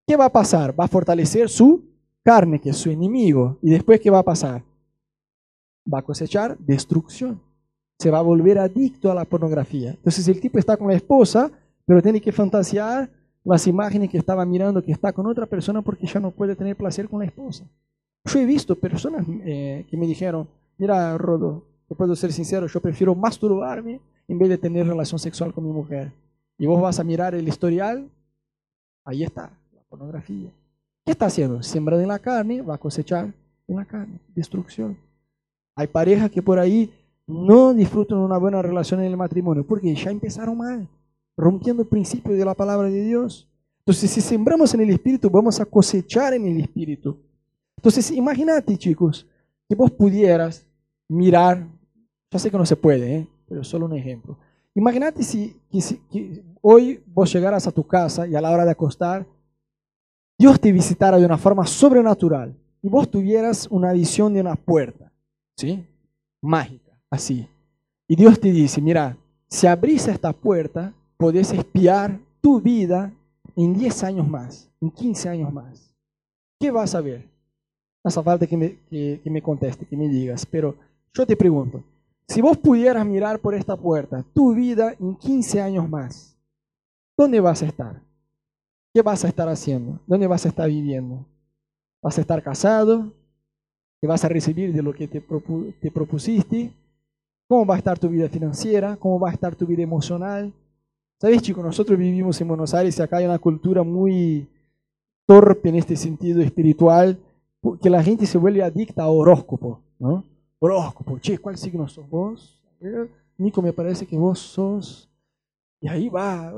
¿Qué va a pasar? Va a fortalecer su carne, que es su enemigo. ¿Y después qué va a pasar? Va a cosechar destrucción. Se va a volver adicto a la pornografía. Entonces el tipo está con la esposa, pero tiene que fantasear las imágenes que estaba mirando que está con otra persona porque ya no puede tener placer con la esposa. Yo he visto personas eh, que me dijeron, mira, Rodo, yo puedo ser sincero, yo prefiero masturbarme en vez de tener relación sexual con mi mujer. Y vos vas a mirar el historial, ahí está, la pornografía. ¿Qué está haciendo? Siembra en la carne, va a cosechar en la carne, destrucción. Hay parejas que por ahí no disfrutan una buena relación en el matrimonio porque ya empezaron mal, rompiendo el principio de la palabra de Dios. Entonces, si sembramos en el Espíritu, vamos a cosechar en el Espíritu. Entonces, imagínate, chicos, que vos pudieras mirar, ya sé que no se puede, ¿eh? pero solo un ejemplo. Imagínate si, que hoy vos llegaras a tu casa y a la hora de acostar, Dios te visitara de una forma sobrenatural y vos tuvieras una visión de una puerta, ¿sí? Mágica, así. Y Dios te dice, mira, si abrís esta puerta, podés espiar tu vida en 10 años más, en 15 años más. ¿Qué vas a ver? No hace falta que me, que, me conteste, que me digas, pero yo te pregunto, si vos pudieras mirar por esta puerta tu vida en 15 años más, ¿dónde vas a estar? ¿Qué vas a estar haciendo? ¿Dónde vas a estar viviendo? ¿Vas a estar casado? ¿Qué vas a recibir de lo que te, te propusiste? ¿Cómo va a estar tu vida financiera? ¿Cómo va a estar tu vida emocional? ¿Sabes, chicos? Nosotros vivimos en Buenos Aires y acá hay una cultura muy torpe en este sentido espiritual, que la gente se vuelve adicta a horóscopo, ¿no? Horóscopo, che, ¿cuál signo sos vos? Nico, me parece que vos sos... Y ahí va,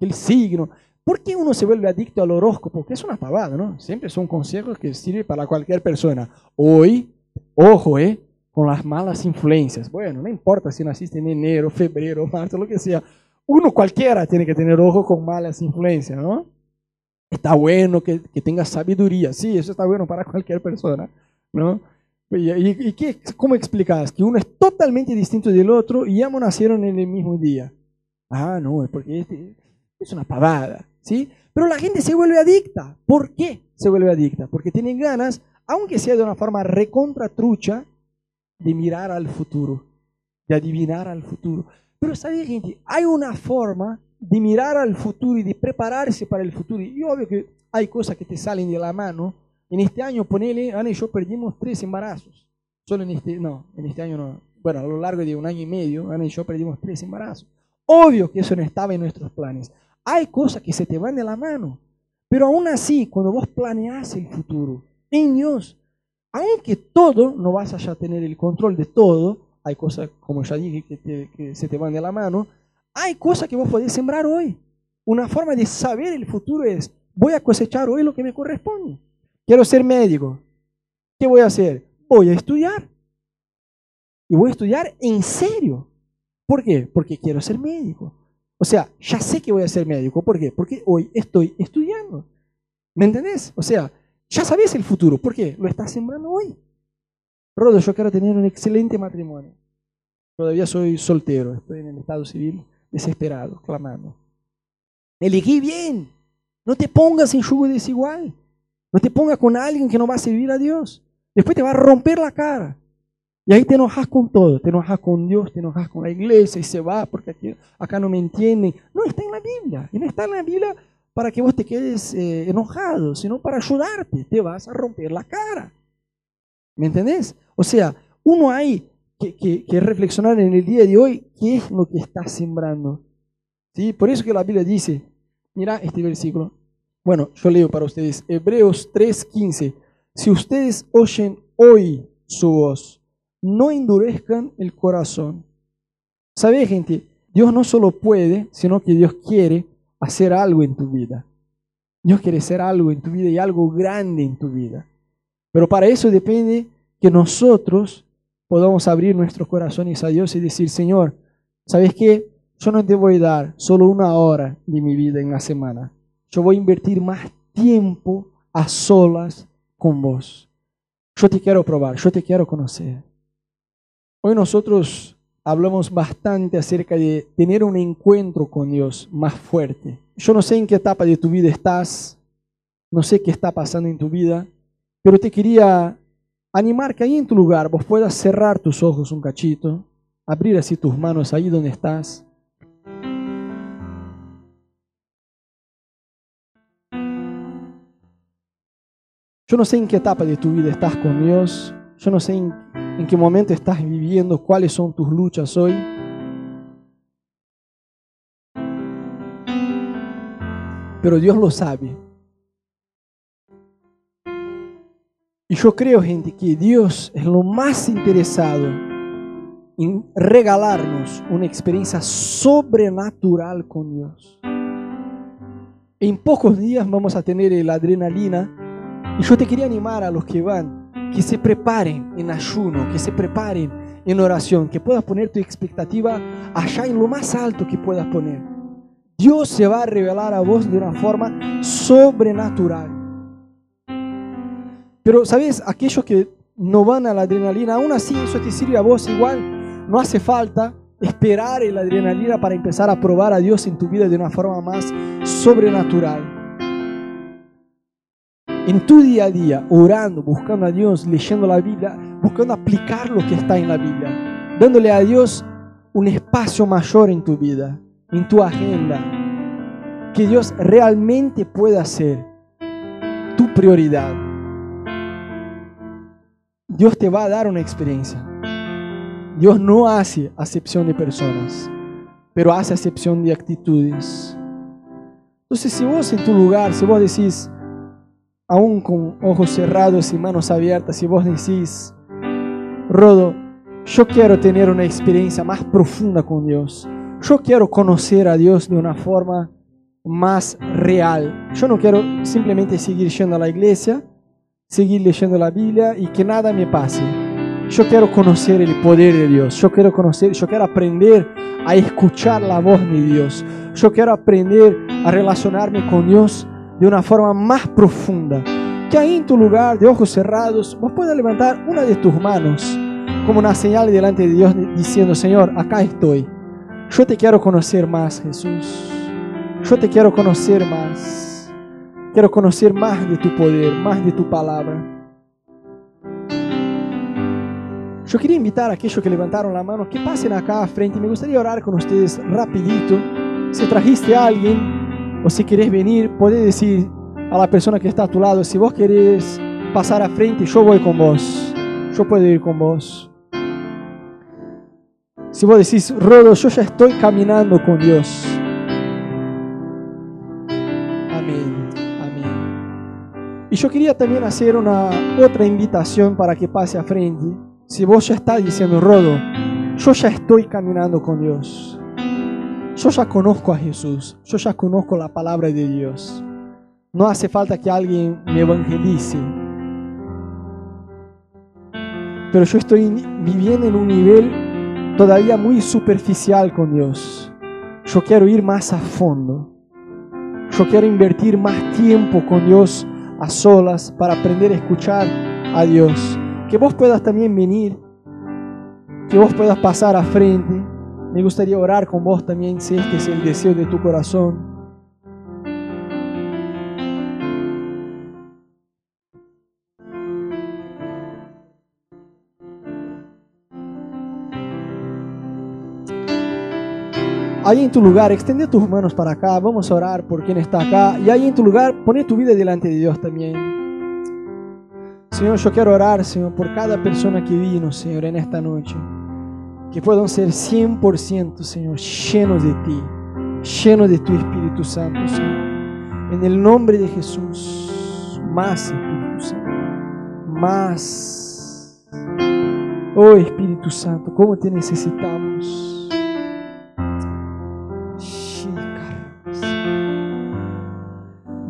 el signo. ¿Por qué uno se vuelve adicto al horóscopo? Que es una pavada, ¿no? Siempre son consejos que sirven para cualquier persona. Hoy, ojo, ¿eh? Con las malas influencias. Bueno, no importa si naciste en enero, febrero, marzo, lo que sea. Uno cualquiera tiene que tener ojo con malas influencias, ¿no? Está bueno que, que tenga sabiduría. Sí, eso está bueno para cualquier persona, ¿no? ¿Y, qué, cómo explicas? Que uno es totalmente distinto del otro y ambos nacieron en el mismo día. Ah, no, es porque este, es una pavada. ¿sí? Pero la gente se vuelve adicta. ¿Por qué se vuelve adicta? Porque tienen ganas, aunque sea de una forma recontra trucha, de mirar al futuro, de adivinar al futuro. Pero ¿sabes, gente? Hay una forma de mirar al futuro y de prepararse para el futuro. Y obvio que hay cosas que te salen de la mano. En este año, ponele, Ana y yo perdimos tres embarazos. Solo en este, no, en este año no. Bueno, a lo largo de un año y medio, Ana y yo perdimos tres embarazos. Obvio que eso no estaba en nuestros planes. Hay cosas que se te van de la mano. Pero aún así, cuando vos planeas el futuro en Dios, aunque todo, no vas a ya tener el control de todo, hay cosas, como ya dije, que, se te van de la mano, hay cosas que vos podés sembrar hoy. Una forma de saber el futuro es, voy a cosechar hoy lo que me corresponde. Quiero ser médico. ¿Qué voy a hacer? Voy a estudiar. Y voy a estudiar en serio. ¿Por qué? Porque quiero ser médico. O sea, ya sé que voy a ser médico. ¿Por qué? Porque hoy estoy estudiando. ¿Me entendés? O sea, ya sabes el futuro. ¿Por qué? Lo estás sembrando hoy. Rodo, yo quiero tener un excelente matrimonio. Todavía soy soltero, estoy en el estado civil desesperado, clamando. Elegí bien. No te pongas en yugo desigual. No te pongas con alguien que no va a servir a Dios. Después te va a romper la cara. Y ahí te enojas con todo, te enojas con Dios, te enojas con la iglesia y se va porque aquí, acá no me entienden. No está en la Biblia. Y no está en la Biblia para que vos te quedes eh, enojado, sino para ayudarte. Te vas a romper la cara. ¿Me entendés? O sea, uno hay que, que, reflexionar en el día de hoy qué es lo que está sembrando. ¿Sí? Por eso que la Biblia dice, mira este versículo. Bueno, yo leo para ustedes. Hebreos 3:15. Si ustedes oyen hoy su voz, no endurezcan el corazón. ¿Sabes, gente? Dios no solo puede, sino que Dios quiere hacer algo en tu vida. Dios quiere hacer algo en tu vida y algo grande en tu vida. Pero para eso depende que nosotros podamos abrir nuestros corazones a Dios y decir, Señor, ¿sabes qué? Yo no te voy a dar solo una hora de mi vida en la semana. Yo voy a invertir más tiempo a solas con vos. Yo te quiero probar, yo te quiero conocer. Hoy nosotros hablamos bastante acerca de tener un encuentro con Dios más fuerte. Yo no sé en qué etapa de tu vida estás, no sé qué está pasando en tu vida, pero te quería animar que ahí en tu lugar vos puedas cerrar tus ojos un cachito, abrir así tus manos ahí donde estás Yo no sé en qué etapa de tu vida estás con Dios. Yo no sé en, qué momento estás viviendo, cuáles son tus luchas hoy. Pero Dios lo sabe. Y yo creo, gente, que Dios es lo más interesado en regalarnos una experiencia sobrenatural con Dios. En pocos días vamos a tener la adrenalina y yo te quería animar a los que van, que se preparen en ayuno, que se preparen en oración, que puedas poner tu expectativa allá en lo más alto que puedas poner. Dios se va a revelar a vos de una forma sobrenatural. Pero, ¿sabes? Aquellos que no van a la adrenalina, aún así eso te sirve a vos igual. No hace falta esperar la adrenalina para empezar a probar a Dios en tu vida de una forma más sobrenatural. En tu día a día, orando, buscando a Dios, leyendo la Biblia, buscando aplicar lo que está en la Biblia, dándole a Dios un espacio mayor en tu vida, en tu agenda, que Dios realmente pueda ser tu prioridad. Dios te va a dar una experiencia. Dios no hace acepción de personas, pero hace acepción de actitudes. Entonces, si vos en tu lugar, si vos decís, aún con ojos cerrados y manos abiertas, si vos decís, Rodo, yo quiero tener una experiencia más profunda con Dios. Yo quiero conocer a Dios de una forma más real. Yo no quiero simplemente seguir yendo a la iglesia, seguir leyendo la Biblia y que nada me pase. Yo quiero conocer el poder de Dios. Yo quiero conocer, yo quiero aprender a escuchar la voz de Dios. Yo quiero aprender a relacionarme con Dios de una forma más profunda. Que ahí en tu lugar, de ojos cerrados, vos puedas levantar una de tus manos como una señal delante de Dios diciendo, Señor, acá estoy. Yo te quiero conocer más, Jesús. Yo te quiero conocer más. Quiero conocer más de tu poder, más de tu palabra. Yo quería invitar a aquellos que levantaron la mano que pasen acá a frente. Me gustaría orar con ustedes rapidito. Si trajiste a alguien o si querés venir, podés decir a la persona que está a tu lado, si vos querés pasar a frente, yo voy con vos. Yo puedo ir con vos. Si vos decís, Rodo, yo ya estoy caminando con Dios. Y yo quería también hacer una otra invitación para que pase a frente. Si vos ya estás diciendo, Rodo, yo ya estoy caminando con Dios. Yo ya conozco a Jesús. Yo ya conozco la palabra de Dios. No hace falta que alguien me evangelice. Pero yo estoy viviendo en un nivel todavía muy superficial con Dios. Yo quiero ir más a fondo. Yo quiero invertir más tiempo con Dios a solas para aprender a escuchar a Dios. Que vos puedas también venir, que vos puedas pasar a frente. Me gustaría orar con vos también si este es el deseo de tu corazón. ahí en tu lugar, extiende tus manos para acá, vamos a orar por quien está acá. Y ahí en tu lugar, pone tu vida delante de Dios también. Señor, yo quiero orar, Señor, por cada persona que vino, Señor, en esta noche. Que puedan ser 100%, Señor, llenos de ti, llenos de tu Espíritu Santo, Señor. En el nombre de Jesús, más Espíritu Santo, más. Oh Espíritu Santo, ¿cómo te necesitamos?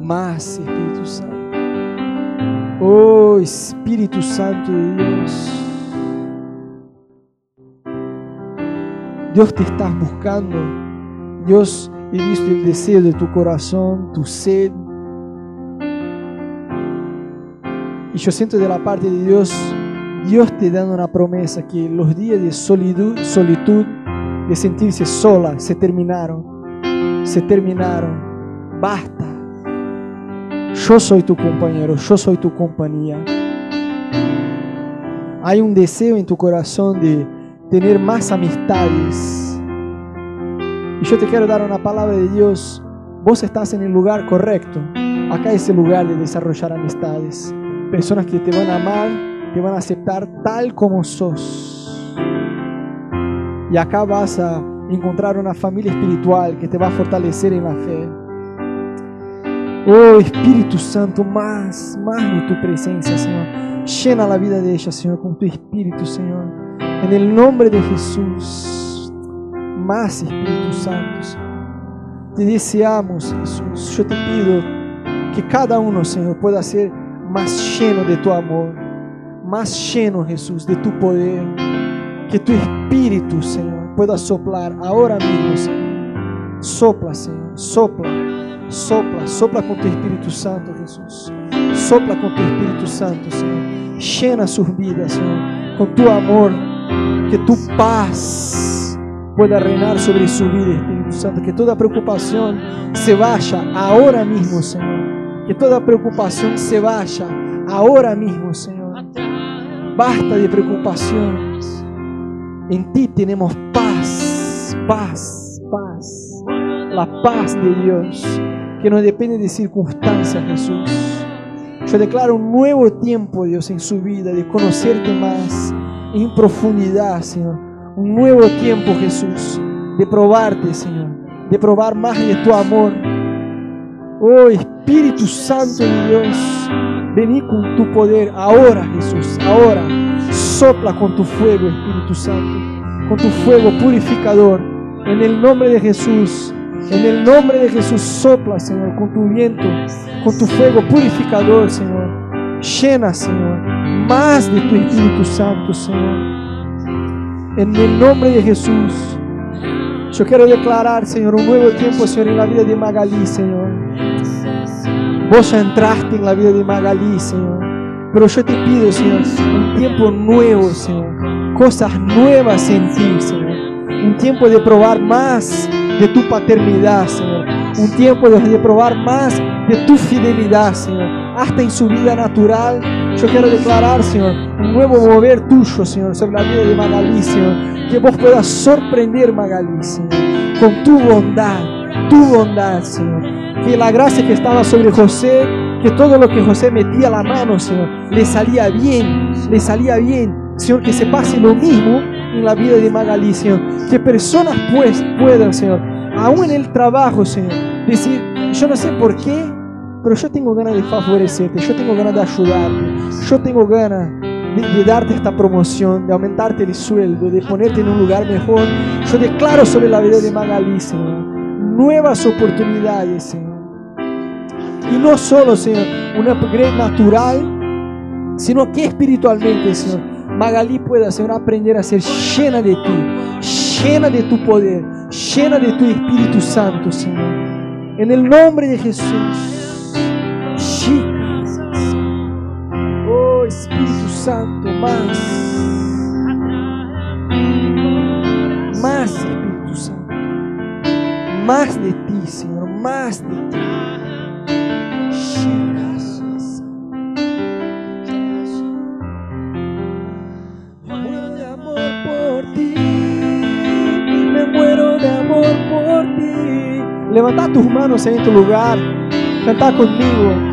más, Espíritu Santo. Oh Espíritu Santo de Dios. Dios te está buscando. Dios, he visto el deseo de tu corazón, tu sed. Y yo siento de la parte de Dios, Dios te da una promesa que los días de solitud, solitud de sentirse sola, se terminaron. Se terminaron. Basta. Yo soy tu compañero, yo soy tu compañía. Hay un deseo en tu corazón de tener más amistades. Y yo te quiero dar una palabra de Dios. Vos estás en el lugar correcto. Acá es el lugar de desarrollar amistades. personas que te van a amar, te van a aceptar tal como sos. Y acá vas a encontrar una familia espiritual que te va a fortalecer en la fe. Oh Espíritu Santo, más, más de tu presencia, Señor. Llena la vida de ella, Señor, con tu Espíritu, Señor. En el nombre de Jesús. Más Espíritu Santo. Te deseamos, Jesús. Yo te pido que cada uno, Señor, pueda ser más lleno de tu amor. Más lleno, Jesús, de tu poder. Que tu Espíritu, Señor, pueda soplar ahora mismo, Señor. Sopla, Señor. Sopla. Sopla, sopla con tu Espíritu Santo, Jesús. Sopla con tu Espíritu Santo, Señor. Llena sus vidas, Señor, con tu amor. Que tu paz pueda reinar sobre su vida, Espíritu Santo. Que toda preocupación se vaya ahora mismo, Señor. Que toda preocupación se vaya ahora mismo, Señor. Basta de preocupaciones. En ti tenemos paz, paz, paz. La paz de Dios que no depende de circunstancias, Jesús. Yo declaro un nuevo tiempo, Dios, en su vida, de conocerte más en profundidad, Señor. Un nuevo tiempo, Jesús, de probarte, Señor. De probar más de tu amor. Oh Espíritu Santo de Dios, vení con tu poder ahora, Jesús, ahora. Sopla con tu fuego, Espíritu Santo, con tu fuego purificador. En el nombre de Jesús. En el nombre de Jesús sopla, Señor, con tu viento, con tu fuego purificador, Señor. Llena, Señor, más de tu Espíritu Santo, Señor. En el nombre de Jesús. Yo quiero declarar, Señor, un nuevo tiempo, Señor, en la vida de Magalí, Señor. Vos entraste en la vida de Magalí, Señor. Pero yo te pido, Señor, un tiempo nuevo, Señor. Cosas nuevas en ti, Señor. Un tiempo de probar más de tu paternidad, Señor. Un tiempo de, probar más de tu fidelidad, Señor. Hasta en su vida natural. Yo quiero declarar, Señor, un nuevo mover tuyo, Señor, sobre la vida de Magalí, Señor. Que vos puedas sorprender, Magalí, Señor, con tu bondad, tu bondad, Señor. Que la gracia que estaba sobre José, que todo lo que José metía la mano, Señor, le salía bien, le salía bien. Señor, que se pase lo mismo en la vida de Magalí, Señor. Que personas pues puedan, Señor, aún en el trabajo, Señor, decir, yo no sé por qué, pero yo tengo ganas de favorecerte, yo tengo ganas de ayudarte, yo tengo ganas de, darte esta promoción, de aumentarte el sueldo, de ponerte en un lugar mejor. Yo declaro sobre la vida de Magalí, Señor, nuevas oportunidades, Señor. Y no solo, Señor, un upgrade natural, sino que espiritualmente, Señor, Magalí pueda, Señor, aprender a ser llena de ti, llena de tu poder, llena de tu Espíritu Santo, Señor. En el nombre de Jesús. Oh Espíritu Santo, más. Más Espíritu Santo. Más de ti, Señor. Más de ti. Levanta tus manos en tu lugar. Canta conmigo.